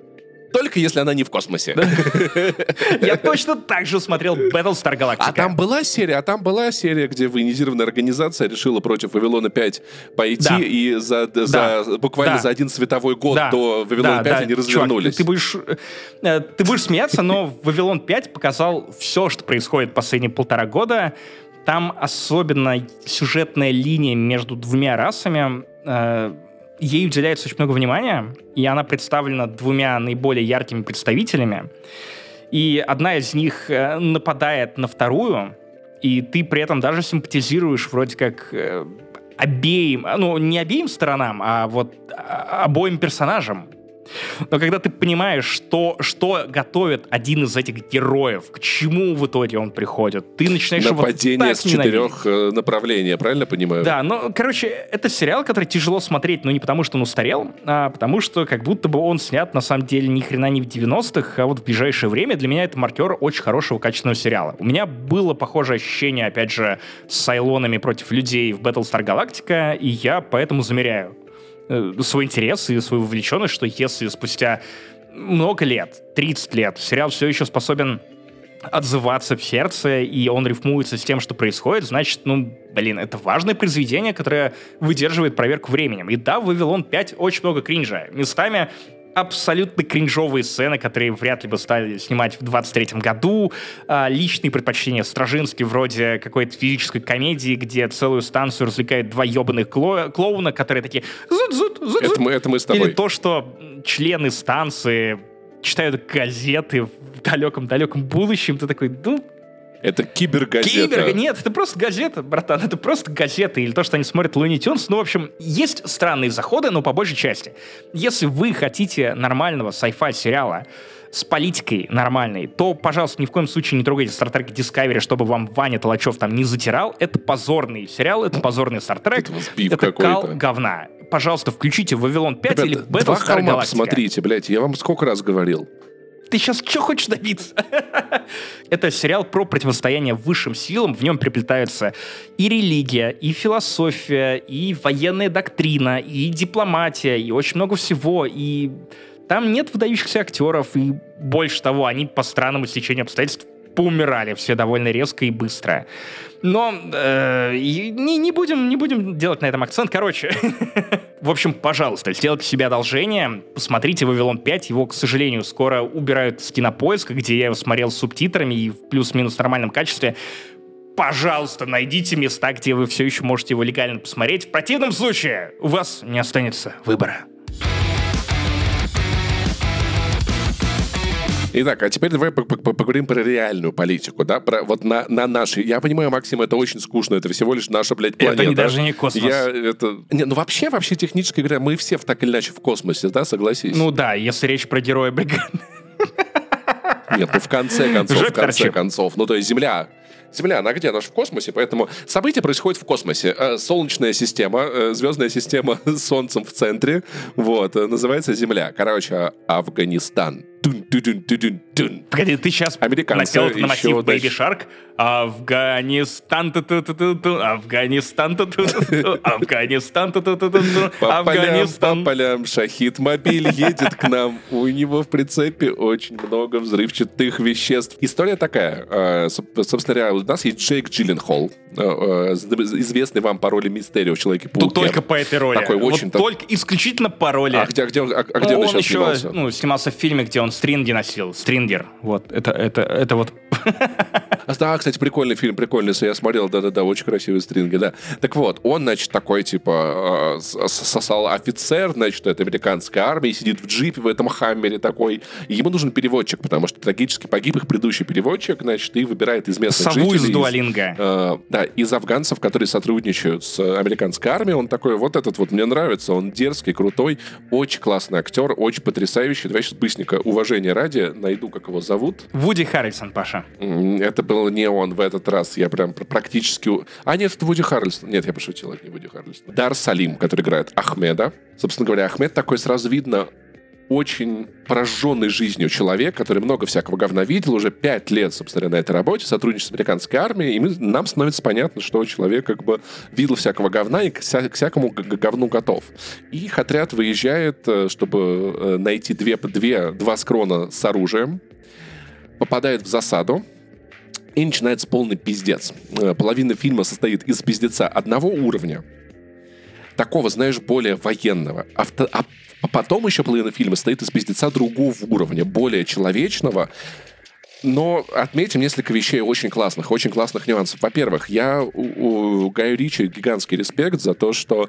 Только если она не в космосе. Я точно так же смотрел Battlestar Galactica. А там была серия, а там была серия, где военизированная организация решила против Вавилона 5 пойти Да. и за, за- буквально Да. за один световой год до Вавилона Да, 5 да. они Чувак, развернулись. ты, ты будешь, э, ты будешь смеяться, но Вавилон 5 показал все, что происходит последние полтора года. Там особенно сюжетная линия между двумя расами. э, ей уделяется очень много внимания, и она представлена двумя наиболее яркими представителями. И одна из них э, нападает на вторую, и ты при этом даже симпатизируешь вроде как э, обеим, ну, не обеим сторонам, а вот а, обоим персонажам. Но когда ты понимаешь, что, что готовит один из этих героев, к чему в итоге он приходит, ты начинаешь его Нападение так с ненавидеть. четырех э, направлений, я правильно понимаю? Да, ну, короче, это сериал, который тяжело смотреть, но не потому, что он устарел, а потому что как будто бы он снят, на самом деле, ни хрена не в 90-х, а вот в ближайшее время для меня это маркер очень хорошего, качественного сериала. У меня было похожее ощущение, опять же, с Сайлонами против людей в Battlestar Galactica, и я поэтому замеряю свой интерес и свою вовлеченность, что если спустя много лет, 30 лет, сериал все еще способен отзываться в сердце, и он рифмуется с тем, что происходит, значит, ну, блин, это важное произведение, которое выдерживает проверку временем. И да, «Вавилон 5» очень много кринжа. Местами абсолютно кринжовые сцены, которые вряд ли бы стали снимать в 23 году, а, личные предпочтения Стражински вроде какой-то физической комедии, где целую станцию развлекают два ебаных кло- клоуна, которые такие зут-зут, зут-зут. Это мы, это мы с тобой. Или то, что члены станции читают газеты в далеком-далеком будущем, ты такой, ну, Это кибергазета. Киберга, нет, это просто газета, братан, это просто газета, или то, что они смотрят Луни Тюнс. Ну, в общем, есть странные заходы, но по большей части. Если вы хотите нормального sci-fi сериала с политикой нормальной, то, пожалуйста, ни в коем случае не трогайте Star Trek Discovery, чтобы вам Ваня Толачев там не затирал. Это позорный сериал, это позорный Star Trek. Это Это кал говна. Пожалуйста, включите Вавилон 5 или Ребята, два Battlestar Galactica. посмотрите, блядь, я вам сколько раз говорил. Ты сейчас что хочешь добиться? Это сериал про противостояние высшим силам. В нем переплетаются и религия, и философия, и военная доктрина, и дипломатия, и очень много всего. И там нет выдающихся актеров, и больше того, они по странному стечению обстоятельств поумирали все довольно резко и быстро. Но э, не, не, будем, не будем делать на этом акцент. Короче, в общем, пожалуйста, сделайте себе одолжение, посмотрите «Вавилон 5». Его, к сожалению, скоро убирают с кинопоиска, где я его смотрел с субтитрами и в плюс-минус нормальном качестве. Пожалуйста, найдите места, где вы все еще можете его легально посмотреть. В противном случае у вас не останется выбора. Итак, а теперь давай по- по- по- поговорим про реальную политику, да, про вот на, на нашей. Я понимаю, Максим, это очень скучно, это всего лишь наша, блядь, Это планета. не- даже не космос. Я это... Не, ну вообще, вообще, технически говоря, мы все так или иначе в космосе, да, согласись? Ну да, если речь про героя бригады. Нет, ну в конце концов, Жек в конце торчит. концов. Ну то есть Земля, Земля, она где? Она же в космосе, поэтому события происходят в космосе. Э, Солнечная система, э, звездная система с Солнцем в центре, вот, э, называется Земля. Короче, Афганистан. Тун-тун-тун-тун-тун. Погоди, ты сейчас Американцы насел на мотив Baby. Shark? Афганистан, Афганистан, Афганистан, По полям, по полям, шахид мобиль едет к нам. У него в прицепе очень много взрывчатых веществ. История такая. э, соб- Собственно говоря, у нас есть Джейк Джилленхол, э, э, известный вам по роли Мистерио в Человеке-пауке. Тут только по этой роли. Такой Вот очень так- только исключительно по роли. А где, а где, а, а где Ну, он он сейчас еще снимался? ну, снимался в фильме, где он стринги носил. Стрингер. Вот. Это, это, это вот... А, Да, кстати, прикольный фильм, прикольный. Я смотрел, да-да-да, очень красивые стринги, да. Так вот, он, значит, такой, типа, с- сосал офицер, значит, это американской армии, сидит в джипе в этом хаммере такой. И ему нужен переводчик, потому что трагически погиб их предыдущий переводчик, значит, и выбирает из местных Сову из жителей. Дуалинга. э, да, из афганцев, которые сотрудничают с э, американской армией. Он такой, вот этот вот мне нравится, он дерзкий, крутой, очень классный актер, очень потрясающий. Давай сейчас быстренько, уважение ради, найду, как его зовут. Вуди Харрельсон, Паша. Это был не он в этот раз. Я прям пр- практически... А, нет, это Вуди Харрельсон. Нет, я пошутил, это не Вуди Харрельсон. Дар Салим, который играет Ахмеда. Собственно говоря, Ахмед такой сразу видно очень пораженный жизнью человек, который много всякого говна видел, уже пять лет, собственно на этой работе, сотрудничает с американской армией, и мы, нам становится понятно, что человек как бы видел всякого говна и к, вся- к всякому говну готов. И их отряд выезжает, э, чтобы э, найти две, две, два скрона с оружием, попадает в засаду, и начинается полный пиздец. Э, Половина фильма состоит из пиздеца одного уровня, такого, знаешь, более военного. А, вто- а потом еще половина фильма состоит из пиздеца другого уровня, более человечного. Но отметим несколько вещей очень классных, очень классных нюансов. Во-первых, я у, у Гая Ричи гигантский респект за то, что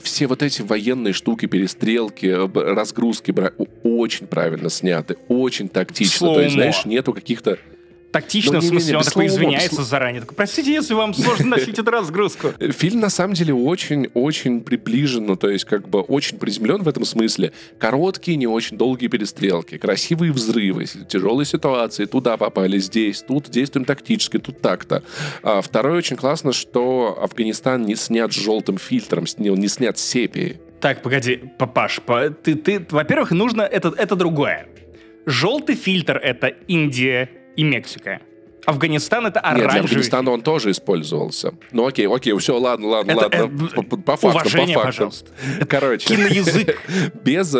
все вот эти военные штуки, перестрелки, разгрузки очень правильно сняты, очень тактично. То есть, знаешь, нету каких-то Тактично, Ну, в смысле, он без такой слоумо, без извиняется слоу- заранее. Такой, простите, если вам сложно носить эту разгрузку. Фильм на самом деле очень-очень приближен, ну, то есть как бы очень приземлен в этом смысле. Короткие, не очень долгие перестрелки, красивые взрывы, тяжелые ситуации. Туда попали, здесь, тут действуем тактически, тут так-то. А второе очень классно, что Афганистан не снят с желтым фильтром, с- не, не снят сепией. Так, погоди, папаш, ты, ты, во-первых, нужно, это, это другое. Желтый фильтр — это Индия и Мексика. Афганистан — это Нет, для оранжевый Афганистана он тоже использовался. Ну окей, окей, все, ладно, ладно, Это, ладно. э, По, по- фактам, уважение, по фактам. пожалуйста. Короче, Киноязык. без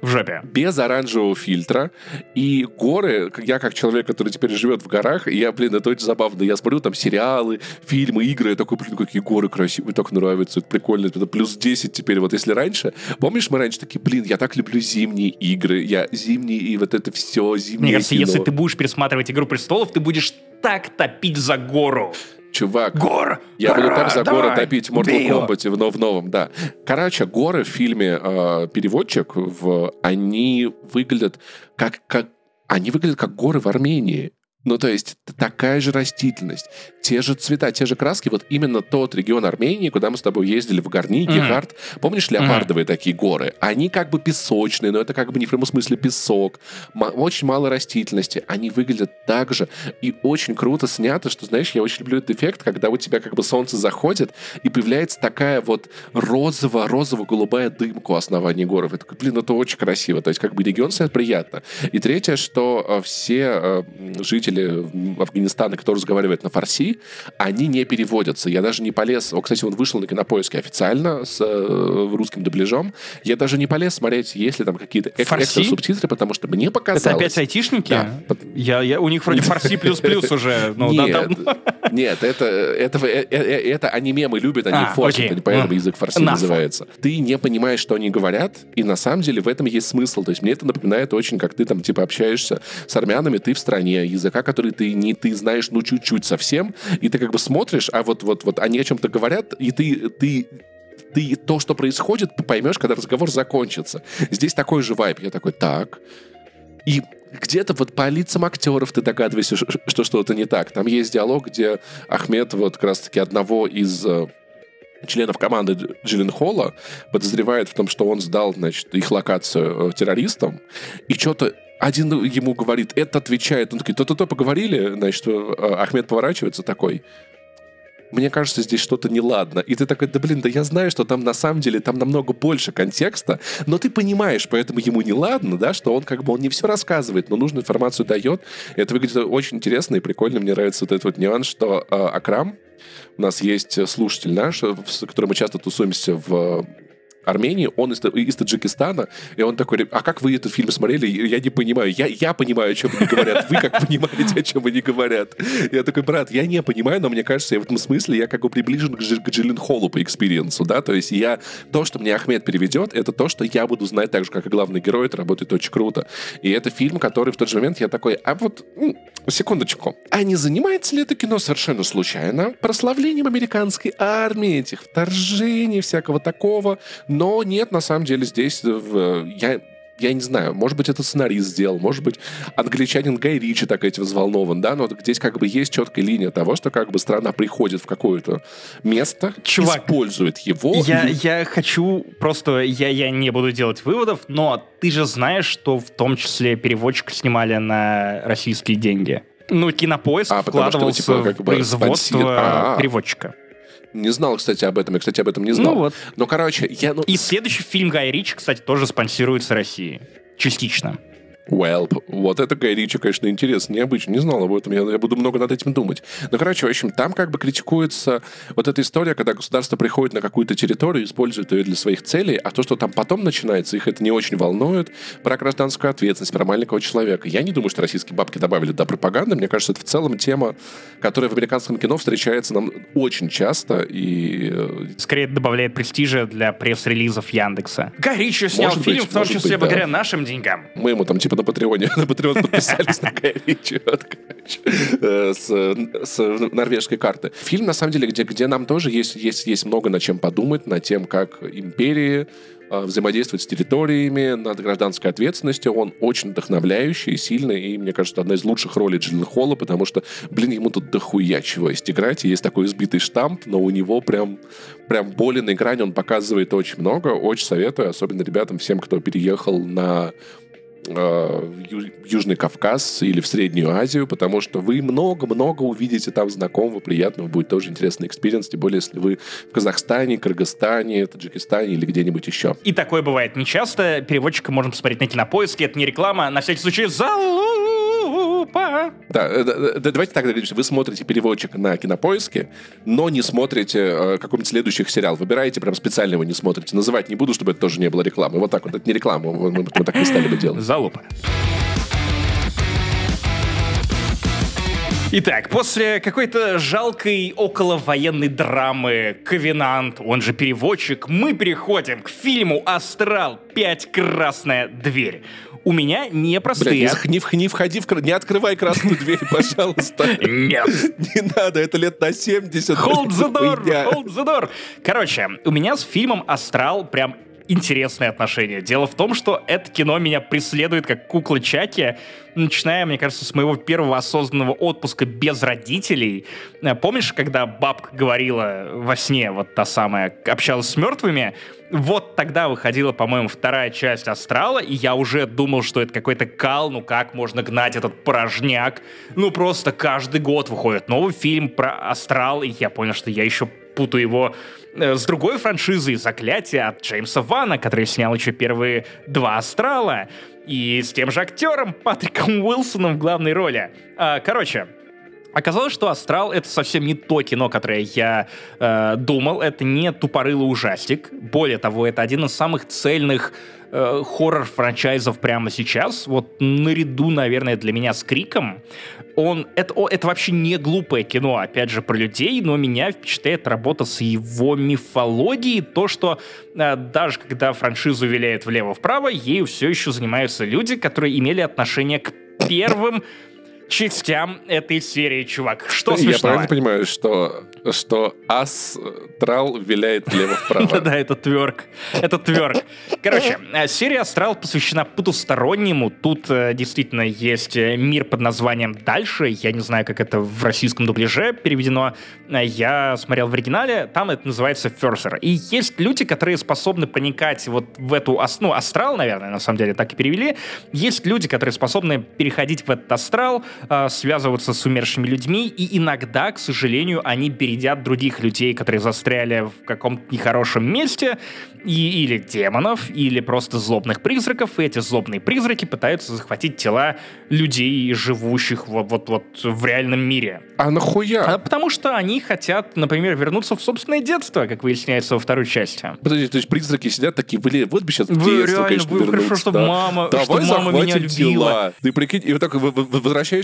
в жопе. Без оранжевого фильтра. И горы, я как человек, который теперь живет в горах, я, блин, это очень забавно. Я смотрю там сериалы, фильмы, игры, я такой, блин, какие горы красивые, так нравятся, это прикольно, это плюс 10 теперь. Вот если раньше, помнишь, мы раньше такие, блин, я так люблю зимние игры, я зимние и вот это все, зимние Мне кажется, кино. если ты будешь пересматривать «Игру престолов», ты будешь так топить за гору. Чувак, Гор! Я буду так за горы топить в Mortal. Kombat в, но- в новом, да. Короче, горы в фильме э, «Переводчик», в, они выглядят как, как... Они выглядят как горы в Армении. Ну, то есть такая же растительность, те же цвета, те же краски. Вот именно тот регион Армении, куда мы с тобой ездили в Мгм. Гехард. Помнишь леопардовые такие горы? Они как бы песочные, но это как бы не в прямом смысле песок. Ма- очень мало растительности. Они выглядят так же. И очень круто снято, что, знаешь, я очень люблю этот эффект, когда у тебя как бы солнце заходит, и появляется такая вот розово-розово-голубая дымка у основания горы. Такой, блин, это очень красиво. То есть как бы регион снят приятно. И третье, что э, все э, м, жители Афганистана, кто разговаривает на фарси, они не переводятся. Я даже не полез... О, кстати, он вышел на кинопоиске официально с э, русским дубляжом. Я даже не полез смотреть, есть ли там какие-то эк- Фарси? экстра субтитры, потому что мне показалось... Это опять айтишники? Да. Я, я, у них вроде фарси плюс-плюс уже. Ну, нет, нет, это, это, э, э, это аниме мы любят, они А, форсят, они поэтому язык фарси называется. Ты не понимаешь, что они говорят, и на самом деле в этом есть смысл. То есть мне это напоминает очень, как ты там типа общаешься с армянами, ты в стране, языка, который ты не ты знаешь, ну чуть-чуть совсем, и ты как бы смотришь, а вот вот вот они о чем-то говорят, и ты ты ты то, что происходит, поймешь, когда разговор закончится. Здесь такой же вайб. Я такой, так. И где-то вот по лицам актеров ты догадываешься, что что-то не так. Там есть диалог, где Ахмед вот как раз-таки одного из э, членов команды Дж- Джилленхола подозревает в том, что он сдал, значит, их локацию э, террористам, и что-то один ему говорит, это отвечает. Он такой, то-то-то поговорили, значит, э, Ахмед поворачивается такой, мне кажется, здесь что-то неладно. И ты такой, да блин, да я знаю, что там на самом деле там намного больше контекста, но ты понимаешь, поэтому ему неладно, да, что он как бы он не все рассказывает, но нужную информацию дает. И это выглядит очень интересно и прикольно. Мне нравится вот этот вот нюанс, что э, Акрам, у нас есть э, слушатель наш, э, с которым мы часто тусуемся в Армении, он из, из Таджикистана, и он такой, а как вы этот фильм смотрели? Я не понимаю. Я, я понимаю, о чем они говорят. Вы как понимаете, о чем они говорят? Я такой, брат, я не понимаю, но мне кажется, я в этом смысле я как бы приближен к, к Джилленхолу по experience у, да, то есть я, то, что мне Ахмед переведет, это то, что я буду знать так же, как и главный герой, это работает очень круто. И это фильм, который в тот же момент я такой, а вот, секундочку, а не занимается ли это кино совершенно случайно прославлением американской армии, этих вторжений, всякого такого, но нет, на самом деле здесь э, в- я я не знаю, может быть, это сценарист сделал, может быть, англичанин Гай Ричи так этим взволнован, да, но вот здесь как бы есть четкая линия того, что как бы страна приходит в какое-то место, Чувак, использует его. Я, и- я хочу просто, я, я не буду делать выводов, но ты же знаешь, что в том числе переводчик снимали на российские деньги. Ну, кинопоиск А, потому что, вкладывался типа, как в бы производство спонсир- А. переводчика. Не знал, кстати, об этом. Я, кстати, об этом не знал. Ну вот. Но, короче, я... Ну, И следующий фильм Гая Ричи, кстати, тоже спонсируется Россией. Частично. Well, вот это Гай Ричи, конечно, интересно, необычно. Не знал об этом, я, я буду много над этим думать. Ну, короче, в общем, там как бы критикуется вот эта история, когда государство приходит на какую-то территорию, использует ее для своих целей, а то, что там потом начинается, их это не очень волнует, про гражданскую ответственность, про маленького человека. Я не думаю, что российские бабки добавили до пропаганды. Мне кажется, это в целом тема, которая в американском кино встречается нам очень часто, и э, Скорее добавляет престижа для пресс-релизов Яндекса. Гай Ричи снял Может фильм, быть, в том числе быть, да. благодаря нашим деньгам. Мы ему там типа на Патреоне, на Патреон подписались на Гая вот, короче, э, с, с норвежской карты. Фильм, на самом деле, где, где нам тоже есть, есть, есть много над чем подумать, над тем, как империи э, взаимодействовать с территориями, над гражданской ответственностью. Он очень вдохновляющий, сильный, и, мне кажется, одна из лучших ролей Джиллен Холла, потому что, блин, ему тут дохуя чего есть играть, и есть такой избитый штамп, но у него прям, прям боли на экране, он показывает очень много, очень советую, особенно ребятам, всем, кто переехал на Южный Кавказ или в Среднюю Азию, потому что вы много-много увидите там знакомого, приятного, будет тоже интересный experience, тем более, если вы в Казахстане, Кыргызстане, Таджикистане или где-нибудь еще. И такое бывает нечасто. Переводчика можно посмотреть на кинопоиске. Это не реклама. На всякий случай залу Залупа! Да, э, да, да, давайте так договоримся. Вы смотрите переводчик на кинопоиске, но не смотрите э, какой-нибудь следующий сериал. Выбираете, прям специально его не смотрите. Называть не буду, чтобы это тоже не было рекламы. Вот так вот. Это не реклама. Мы, мы, мы так не стали бы делать. Залупа. Итак, после какой-то жалкой околовоенной драмы «Ковенант», он же переводчик, мы переходим к фильму «Астрал. Пять. Красная дверь». У меня непростые... Блядь, не, не, не входи в... Не открывай красную дверь, пожалуйста. Нет. Не надо, это лет на 70. Hold the door, hold the door. Короче, у меня с фильмом «Астрал» прям интересные отношения. Дело в том, что это кино меня преследует как кукла Чаки, начиная, мне кажется, с моего первого осознанного отпуска без родителей. Э, Помнишь, когда бабка говорила во сне, вот та самая, общалась с мертвыми? Вот тогда выходила, по-моему, вторая часть «Астрала», и я уже думал, что это какой-то кал, ну как можно гнать этот порожняк? Ну просто каждый год выходит новый фильм про «Астрал», и я понял, что я еще путаю его с другой франшизой «Заклятие» от Джеймса Вана, который снял еще первые два «Астрала», и с тем же актером Патриком Уилсоном в главной роли. А, Короче, Оказалось, что «Астрал» — это совсем не то кино, которое я э, думал. Это не тупорылый ужастик. Более того, это один из самых цельных э, хоррор-франчайзов прямо сейчас. Вот наряду, наверное, для меня с «Криком». Он, это, о, это вообще не глупое кино, опять же, про людей, но меня впечатляет работа с его мифологией. То, что э, даже когда франшизу виляет влево-вправо, ею все еще занимаются люди, которые имели отношение к первым частям этой серии, чувак. Что Я смешного? правильно понимаю, что, что астрал виляет влево-вправо? Да-да, это тверк. Это тверк. Короче, э, серия «Астрал» посвящена потустороннему. Тут э, действительно есть э, мир под названием «Дальше». Я не знаю, как это в российском дубляже переведено. Я смотрел в оригинале, там это называется «Ферсер». И есть люди, которые способны проникать вот в эту... Ну, «Астрал», наверное, на самом деле так и перевели. Есть люди, которые способны переходить в этот «Астрал», э, связываться с умершими людьми, и иногда, к сожалению, они бередят других людей, которые застряли в каком-то нехорошем месте, и, или демонов, или просто злобных призраков, и эти злобные призраки пытаются захватить тела людей, живущих вот, вот, вот в реальном мире. А А нахуя? потому что они хотят, например, вернуться в собственное детство, как выясняется во второй части. Подожди, то есть призраки сидят такие, блин, вот бы сейчас в детство, реально, конечно, вы хорошо, вернуться, что да. мама- Давай что мама меня любила. тела. Ты прикинь, и вот так вы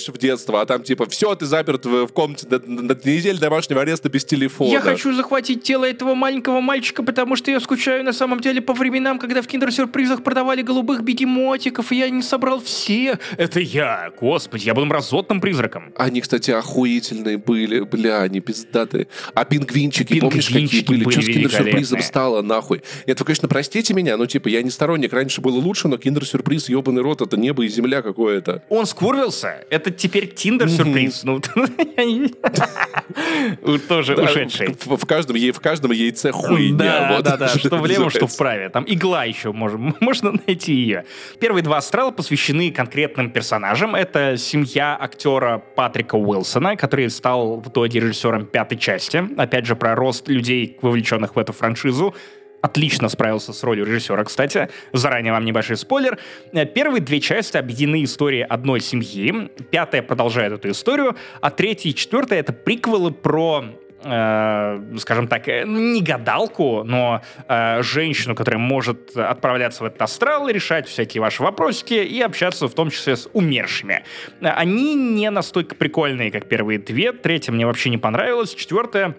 возвращаешься в детство, а там типа, все, ты заперт в, в комнате на, на неделю домашнего ареста без телефона. Я хочу захватить тело этого маленького мальчика, потому что я скучаю на самом деле по временам, когда в киндер-сюрпризах продавали голубых бегемотиков, и я не собрал все. Это я, господи, я был мразотным призраком. Они, кстати, охуительные были, бля, они пиздатые. А пингвинчики, помнишь, какие Пингвинчики были? были Что с киндер-сюрпризом стало, нахуй? Это, конечно, простите меня, но, типа, я не сторонник. Раньше было лучше, но киндер-сюрприз, ебаный рот, это небо и земля какое-то. Он скурвился, это теперь тиндер-сюрприз. Ну, тоже ушедший. В, каждом, яй- в каждом яйце хуйня. Да, вот, да, да, что влево, что вправе. Там игла еще можно найти ее. Первые два астрала посвящены конкретным персонажам. Это семья актера Патрика Уилсона, который стал в итоге режиссером пятой части. Опять же, про рост людей, вовлеченных в эту франшизу. Отлично справился с ролью режиссера, кстати. Заранее вам небольшой спойлер. Э, Первые две части объединены историей одной семьи. Пятая продолжает эту историю. А третья и четвертая — это приквелы про э, скажем так, э, не гадалку, но э, женщину, которая может отправляться в этот астрал и решать всякие ваши вопросики и общаться в том числе с умершими. Они не настолько прикольные, как первые две. Третья мне вообще не понравилась. Четвертая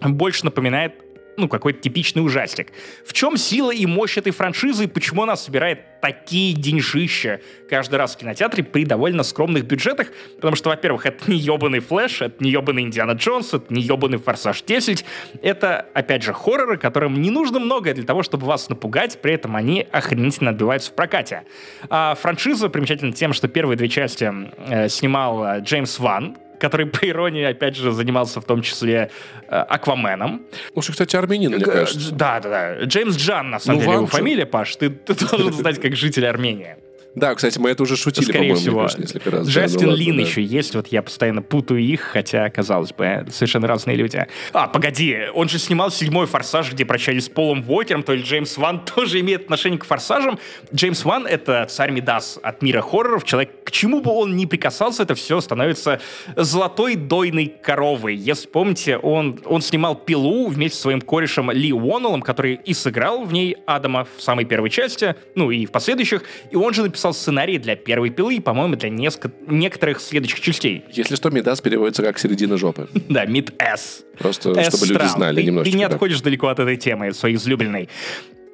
больше напоминает ну, какой-то типичный ужастик. В чем сила и мощь этой франшизы и почему она собирает такие деньжища каждый раз в кинотеатре при довольно скромных бюджетах? Потому что, во-первых, это не ебаный Флэш, это не ебаный Индиана Джонс, это не ебаный Форсаж 10. Это, опять же, хорроры, которым не нужно многое для того, чтобы вас напугать, при этом они охренительно отбиваются в прокате. А франшиза примечательна тем, что первые две части э, снимал э, Джеймс Ван, который, по иронии, опять же, занимался в том числе э, Акваменом. Слушай, кстати, армянин, мне Г- кажется. Да, да, да. Джеймс Джан, на самом Ну, деле, его фамилия, Паш. Ты, ты должен знать, как житель Армении. Да, кстати, мы это уже шутили, Скорее всего. кажется, несколько раз. Да, Джастин ну ладно, Лин да. еще есть, вот я постоянно путаю их, хотя, казалось бы, совершенно разные люди. А, погоди, он же снимал седьмой «Форсаж», где прощались с Полом Уокером, то есть Джеймс Ван тоже имеет отношение к «Форсажам». Джеймс Ван — это царь Мидас от мира хорроров, человек, к чему бы он ни прикасался, это все становится золотой дойной коровой. Если помните, он, он снимал «Пилу» вместе со своим корешем Ли Уоннеллом, который и сыграл в ней Адама в самой первой части, ну и в последующих, и он же написал сценарий для первой «Пилы» и, по-моему, для неск- некоторых следующих частей. Если что, Мидас переводится как середина жопы. Да, Mid-S. Просто, чтобы люди знали немножечко. Ты не отходишь далеко от этой темы, своей излюбленной.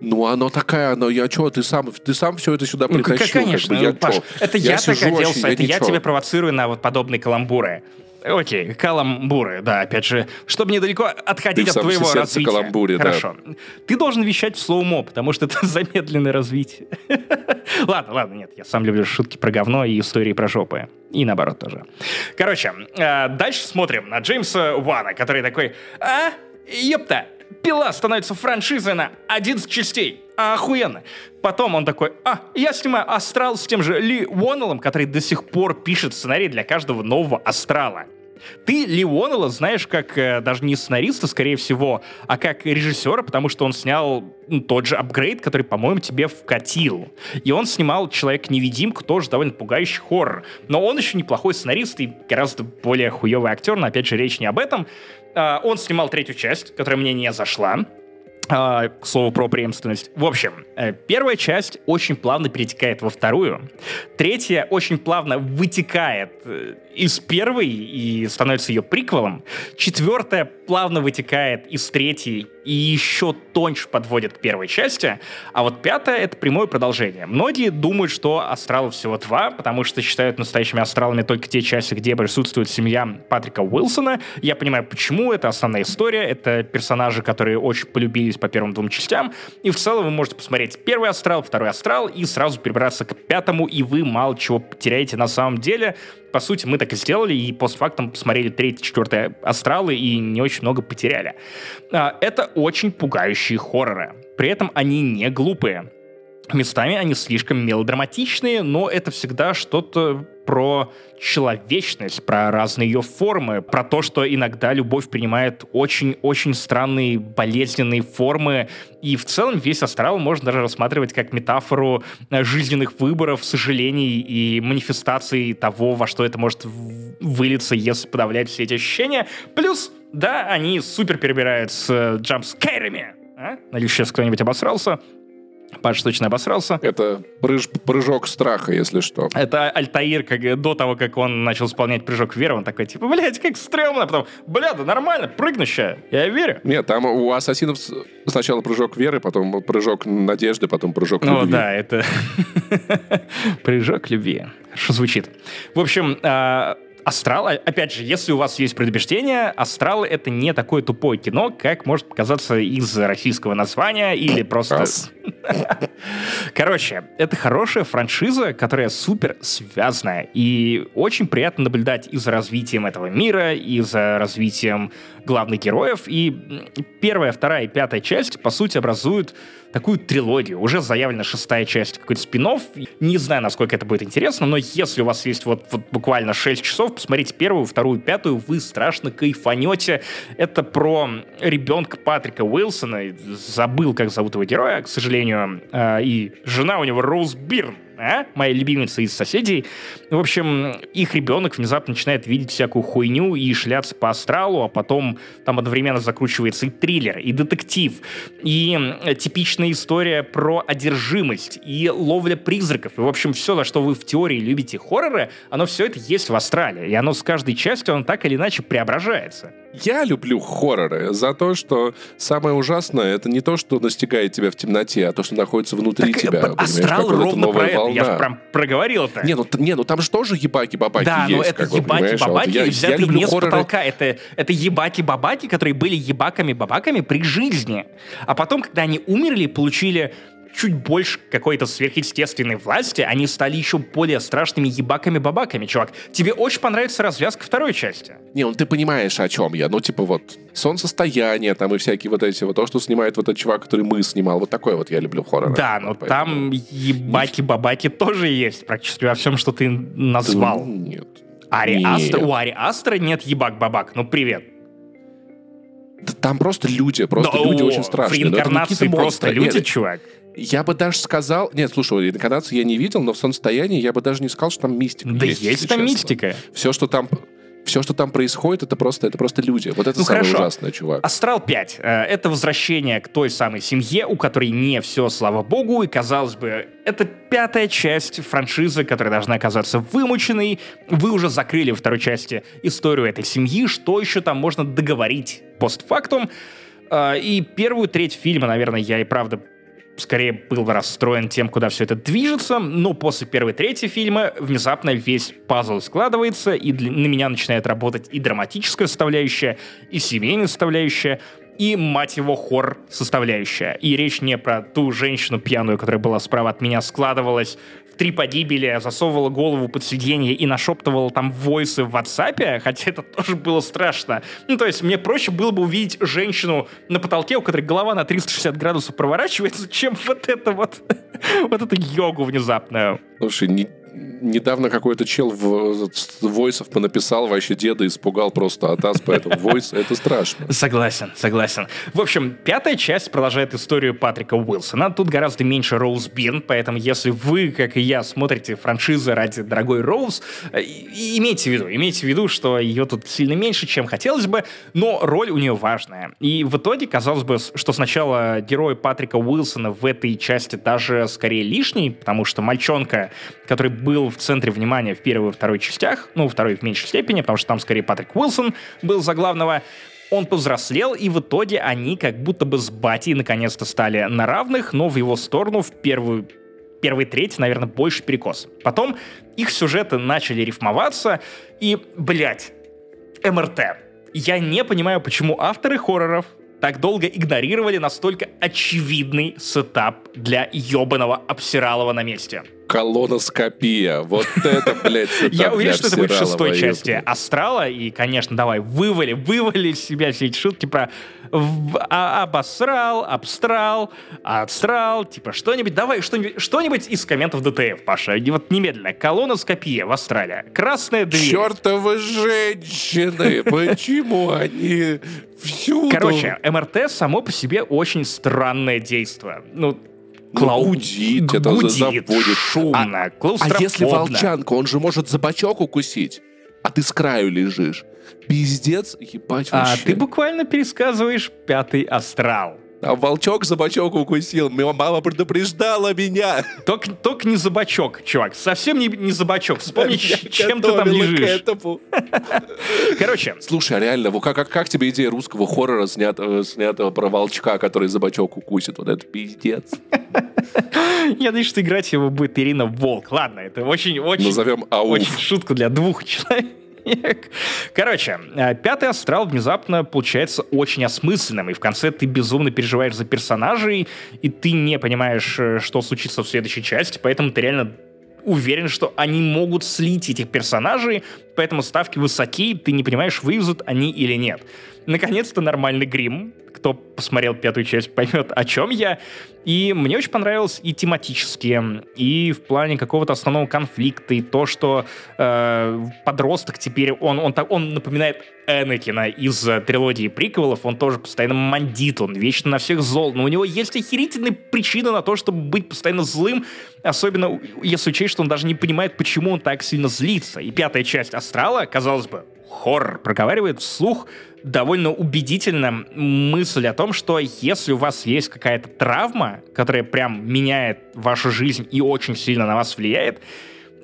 Ну, оно такая, оно, я что, ты сам, ты сам все это сюда Ну, притащил. конечно, как бы, я ну, Паш, чё? это я, так сижу вообще, оделся, это я тебя провоцирую на вот подобные каламбуры. Окей, каламбуры, да, опять же, чтобы недалеко отходить Ты от твоего развития. каламбуре, да. Хорошо. Ты должен вещать в слоумо, потому что это замедленное развитие. ладно, ладно, нет, я сам люблю шутки про говно и истории про жопы. И наоборот тоже. Короче, э, дальше смотрим на Джеймса Уана, который такой, а, ёпта, пила становится франшизой на 11 частей. Охуенно. Потом он такой, а, я снимаю «Астрал» с тем же Ли Уоннеллом, который до сих пор пишет сценарий для каждого нового «Астрала». Ты Ли Уоннелла знаешь как э, даже не сценариста, скорее всего, а как режиссера, потому что он снял ну, тот же апгрейд, который, по-моему, тебе вкатил. И он снимал «Человек-невидимку», тоже довольно пугающий хоррор. Но он еще неплохой сценарист и гораздо более хуевый актер, но опять же речь не об этом. А, Он снимал третью часть, которая мне не зашла. А, к слову про преемственность. В общем, э, первая часть очень плавно перетекает во вторую. Третья очень плавно вытекает э, из первой и становится ее приквелом. Четвертая плавно вытекает из третьей и еще тоньше подводит к первой части. А вот пятая — это прямое продолжение. Многие думают, что астралов всего два, потому что считают настоящими астралами только те части, где присутствует семья Патрика Уилсона. Я понимаю, почему. Это основная история. Это персонажи, которые очень полюбились по первым двум частям. И в целом вы можете посмотреть первый астрал, второй астрал и сразу перебраться к пятому, и вы мало чего потеряете на самом деле. По сути, мы так и сделали, и постфактум посмотрели третий, четвертый астралы и не очень много потеряли. А, Это очень пугающие хорроры. При этом они не глупые. Местами они слишком мелодраматичные, но это всегда что-то про человечность, про разные ее формы, про то, что иногда любовь принимает очень-очень странные болезненные формы. И в целом весь астрал можно даже рассматривать как метафору э, жизненных выборов, сожалений и манифестаций того, во что это может вылиться, если подавлять все эти ощущения. Плюс, да, они супер перебирают с э, джампскейрами. А? Надеюсь, сейчас кто-нибудь обосрался. Паш точно обосрался. Это прыж- прыжок страха, если что. Это Альтаир, как, до того, как он начал исполнять прыжок веры, он такой, типа, блядь, как стрёмно. А потом, бля, да нормально, прыгну ща, я верю. Нет, там у ассасинов сначала прыжок веры, потом прыжок надежды, потом прыжок Ну любви. да, это прыжок любви. Хорошо звучит. В общем, а, Астрал, а- опять же, если у вас есть предубеждение, Астрал — это не такое тупое кино, как может показаться из российского названия или просто... Короче, это хорошая франшиза, которая супер связанная. И очень приятно наблюдать и за развитием этого мира, и за развитием главных героев. И первая, вторая и пятая часть, по сути, образуют такую трилогию. Уже заявлена шестая часть, какой-то спин Не знаю, насколько это будет интересно, но если у вас есть вот, вот буквально 6 часов, посмотрите первую, вторую, пятую, вы страшно кайфанете. Это про ребенка Патрика Уилсона. Забыл, как зовут его героя, к сожалению. А, И жена у него Роуз Бирн. А? моя любимица из соседей. В общем, их ребенок внезапно начинает видеть всякую хуйню и шляться по астралу, а потом там одновременно закручивается и триллер, и детектив, и типичная история про одержимость, и ловля призраков. И, в общем, все, за что вы в теории любите хорроры, оно все это есть в астрале. И оно с каждой частью, оно так или иначе преображается. Я люблю хорроры за то, что самое ужасное это не то, что настигает тебя в темноте, а то, что находится внутри Так, тебя. э, понимаешь, астрал ровно про это. Я волна. же прям проговорил это. Не, ну, не, ну там же тоже ебаки-бабаки Да, есть. но это понимаешь, а вот ебаки-бабаки, я- я взятые люблю не с хорроры. потолка. Это, это ебаки-бабаки, которые были ебаками-бабаками при жизни. А потом, когда они умерли, получили чуть больше какой-то сверхъестественной власти, они стали еще более страшными ебаками-бабаками, чувак. Тебе очень понравится развязка второй части. Не, ну ты понимаешь, о чем я. Ну, типа вот солнцестояние там и всякие вот эти вот, то, что снимает вот этот чувак, который мы снимал. Вот такой вот я люблю хоррор. Да, но вот там ебаки-бабаки тоже есть практически во всем, что ты назвал. Да, нет. Ари Астра, у Ари Астра нет ебак-бабак. Ну, привет. Да там просто люди, просто да, люди о, очень страшные. В реинкарнации просто люди, нет, чувак. Я бы даже сказал... Нет, слушай, реинкарнацию я не видел, но в солнцестоянии я бы даже не сказал, что там мистика Да есть, есть там честно. мистика. Все, что там все, что там происходит, это просто, это просто люди. Вот это ну, самое хорошо. ужасное, чувак. Астрал 5. Э, это возвращение к той самой семье, у которой не все, слава богу, и, казалось бы, это пятая часть франшизы, которая должна оказаться вымученной. Вы уже закрыли во второй части историю этой семьи, что еще там можно договорить постфактум. Э, и первую треть фильма, наверное, я и правда скорее был расстроен тем, куда все это движется, но после первой трети фильма внезапно весь пазл складывается, и для, на меня начинает работать и драматическая составляющая, и семейная составляющая, и, мать его, хор составляющая. И речь не про ту женщину пьяную, которая была справа от меня, складывалась три погибели, засовывала голову под сиденье и нашептывала там войсы в WhatsApp, хотя это тоже было страшно. Ну, то есть мне проще было бы увидеть женщину на потолке, у которой голова на 360 градусов проворачивается, чем вот это вот, вот эту йогу внезапную. Слушай, не, недавно какой-то чел в войсов понаписал, вообще деда испугал просто от нас, поэтому войс это страшно. Согласен, согласен. В общем, пятая часть продолжает историю Патрика Уилсона. Тут гораздо меньше Роуз Бирн, поэтому если вы, как и я, смотрите франшизы ради дорогой Роуз, э, имейте в виду, имейте в виду, что ее тут сильно меньше, чем хотелось бы, но роль у нее важная. И в итоге казалось бы, что сначала герой Патрика Уилсона в этой части даже скорее лишний, потому что мальчонка, который был в центре внимания в первой и второй частях, ну, второй в меньшей степени, потому что там скорее Патрик Уилсон был за главного, он повзрослел, и в итоге они как будто бы с Бати наконец-то стали на равных, но в его сторону в первую первый треть, наверное, больше перекос. Потом их сюжеты начали рифмоваться, и, блядь, МРТ. Я не понимаю, почему авторы хорроров так долго игнорировали настолько очевидный сетап для ебаного обсиралова на месте. Колоноскопия. Вот это, блядь, Я уверен, что это будет в шестой части Астрала. И, конечно, давай, вывали, вывали из себя все эти шутки про а, обосрал, обстрал, отстрал, типа что-нибудь. Давай что-нибудь что из комментов ДТФ, Паша. Вот немедленно. Колоноскопия в Австралии. Красная дверь. Чертовы женщины! Почему они всюду? Короче, МРТ само по себе очень странное действие. Ну, Клау... Гудит, это гудит, заводит. шумно, а, а если волчанка, он же может за бочок укусить, а ты с краю лежишь. Пиздец, ебать вообще. А ты буквально пересказываешь пятый астрал. А волчок за бочок укусил. Моя мама предупреждала меня. Только, только не за бочок, чувак. Совсем не, не за бочок. Вспомни, чем ты там лежишь. Короче. Слушай, а реально, как, как, как тебе идея русского хоррора, снятого, снятого про волчка, который за бочок укусит? Вот это пиздец. Я надеюсь, что играть его будет Ирина Волк. Ладно, это очень, очень, Назовем ауф. очень шутка для двух человек. Короче, э, пятый астрал внезапно получается очень осмысленным, и в конце ты безумно переживаешь за персонажей, и ты не понимаешь, э, что случится в следующей части, поэтому ты реально уверен, что они могут слить этих персонажей, поэтому ставки высоки, ты не понимаешь, вывезут они или нет. Наконец-то нормальный грим, кто посмотрел пятую часть, поймет, о чем я. И мне очень понравилось и тематически, и в плане какого-то основного конфликта, и то, что э, подросток теперь, он, он, так, он напоминает Энакина из э, трилогии приквелов, он тоже постоянно мандит, он вечно на всех зол, но у него есть охерительные причины на то, чтобы быть постоянно злым, особенно если учесть, что он даже не понимает, почему он так сильно злится. И пятая часть Астрала, казалось бы, хоррор, проговаривает вслух довольно убедительно мысль о том, что если у вас есть какая-то травма, которая прям меняет вашу жизнь и очень сильно на вас влияет,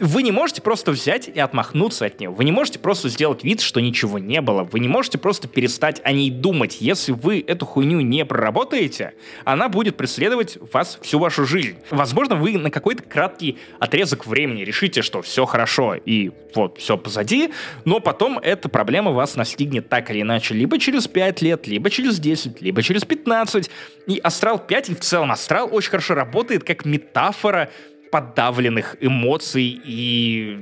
Вы не можете просто взять и отмахнуться от нее. Вы не можете просто сделать вид, что ничего не было. Вы не можете просто перестать о ней думать. Если вы эту хуйню не проработаете, она будет преследовать вас всю вашу жизнь. Возможно, вы на какой-то краткий отрезок времени решите, что все хорошо и вот все позади, но потом эта проблема вас настигнет так или иначе либо через 5 лет, либо через 10, либо через 15. И Астрал 5 и в целом Астрал очень хорошо работает как метафора подавленных эмоций и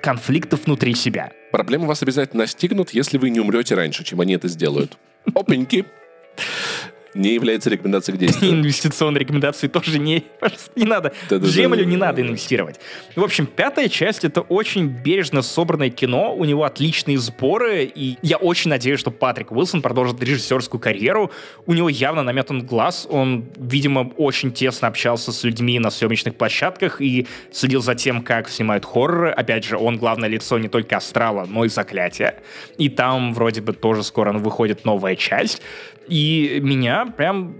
конфликтов внутри себя. Проблемы вас обязательно настигнут, если вы не умрете раньше, чем они это сделают. Опеньки не является рекомендацией к действию. Инвестиционные рекомендации тоже не, не надо. Да, да, в землю да, не надо инвестировать. В общем, пятая часть — это очень бережно собранное кино, у него отличные сборы, и я очень надеюсь, что Патрик Уилсон продолжит режиссерскую карьеру. У него явно наметан глаз, он, видимо, очень тесно общался с людьми на съемочных площадках и следил за тем, как снимают хорроры. Опять же, он главное лицо не только Астрала, но и Заклятия. И там вроде бы тоже скоро выходит новая часть. И меня прям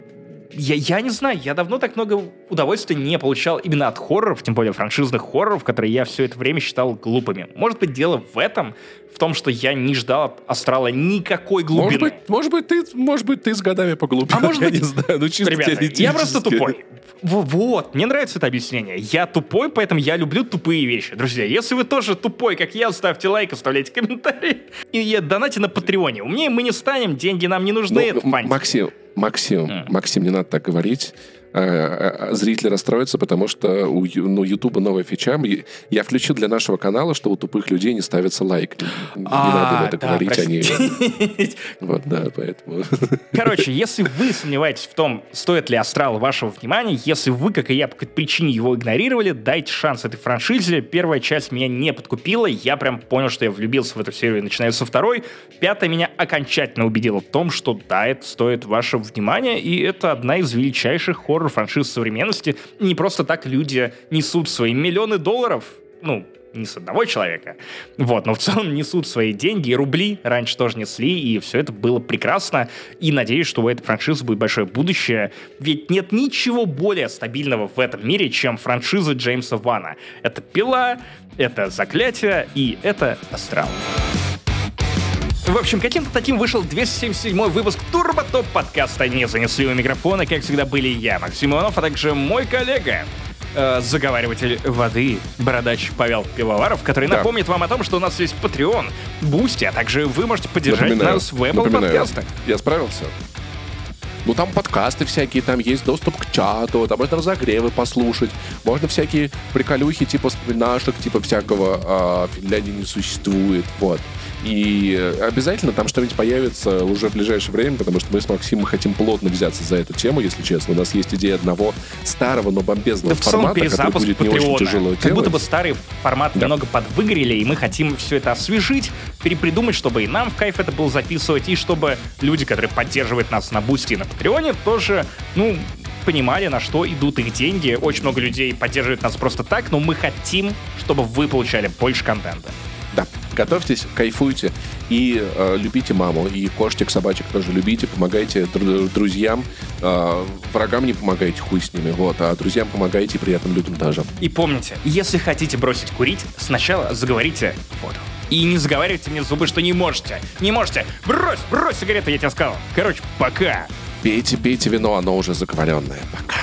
я, я не знаю, я давно так много удовольствия не получал именно от хорроров, тем более франшизных хорроров, которые я все это время считал глупыми. Может быть, дело в этом, в том, что я не ждал от Астрала никакой глубины. Может быть, может быть, ты, может быть, ты с годами поглубил. А может быть, я не знаю, ну чисто Ребята, я просто тупой. Вот, мне нравится это объяснение. Я тупой, поэтому я люблю тупые вещи. Друзья, если вы тоже тупой, как я, ставьте лайк, оставляйте комментарии. И донате на Патреоне. Умнее мы не станем, деньги нам не нужны. Ну, Максим, Максим. Максим, не надо так говорить. А, а, зрители расстроятся, потому что у ну, YouTube новая фича. Я включил для нашего канала, что у тупых людей не ставится лайк. Не а, надо это да, говорить, они... Вот, да, поэтому... Короче, если вы сомневаетесь в том, стоит ли Астрал вашего внимания, если вы, как и я, по какой-то причине его игнорировали, дайте шанс этой франшизе. Первая часть меня не подкупила, я прям понял, что я влюбился в эту серию, начиная со второй. Пятая меня окончательно убедила в том, что да, это стоит вашего внимания, и это одна из величайших хоррор хоррор-франшиз современности. Не просто так люди несут свои миллионы долларов, ну, не с одного человека, вот, но в целом несут свои деньги, и рубли раньше тоже несли, и все это было прекрасно, и надеюсь, что у этой франшизы будет большое будущее, ведь нет ничего более стабильного в этом мире, чем франшиза Джеймса Вана. Это «Пила», это «Заклятие» и это «Астрал». В общем, каким-то таким вышел 277 выпуск Турбо Топ подкаста «Не занесли у микрофона». Как всегда были я, Максим Иванов, а также мой коллега, э, заговариватель воды, бородач Павел Пивоваров, который да. напомнит вам о том, что у нас есть Patreon, Boosty, а также вы можете поддержать напоминаю, нас в Apple подкастах. Я справился. Ну, там подкасты всякие, там есть доступ к чату, там можно разогревы послушать, можно всякие приколюхи, типа наших, типа всякого э, Финляндии не существует, вот. И обязательно там что-нибудь появится уже в ближайшее время, потому что мы с Максимом хотим плотно взяться за эту тему, если честно. У нас есть идея одного старого, но бомбезного да формата, который будет Патреона. не очень тяжело Как делать. будто бы старый формат да. немного подвыгорели, и мы хотим все это освежить, перепридумать, чтобы и нам в кайф это было записывать, и чтобы люди, которые поддерживают нас на Boosty и на Патреоне, тоже, ну, понимали, на что идут их деньги. Очень много людей поддерживает нас просто так, но мы хотим, чтобы вы получали больше контента. Готовьтесь, кайфуйте и э, любите маму. И кошечек, собачек тоже любите, помогайте дру- друзьям. Э, врагам не помогайте, хуй с ними. Вот, а друзьям помогайте и приятным людям тоже. И помните, если хотите бросить курить, сначала заговорите воду. И не заговаривайте мне зубы, что не можете. Не можете. Брось, брось сигарету, я тебе сказал. Короче, пока. Пейте, пейте вино, оно уже заговоренное. Пока.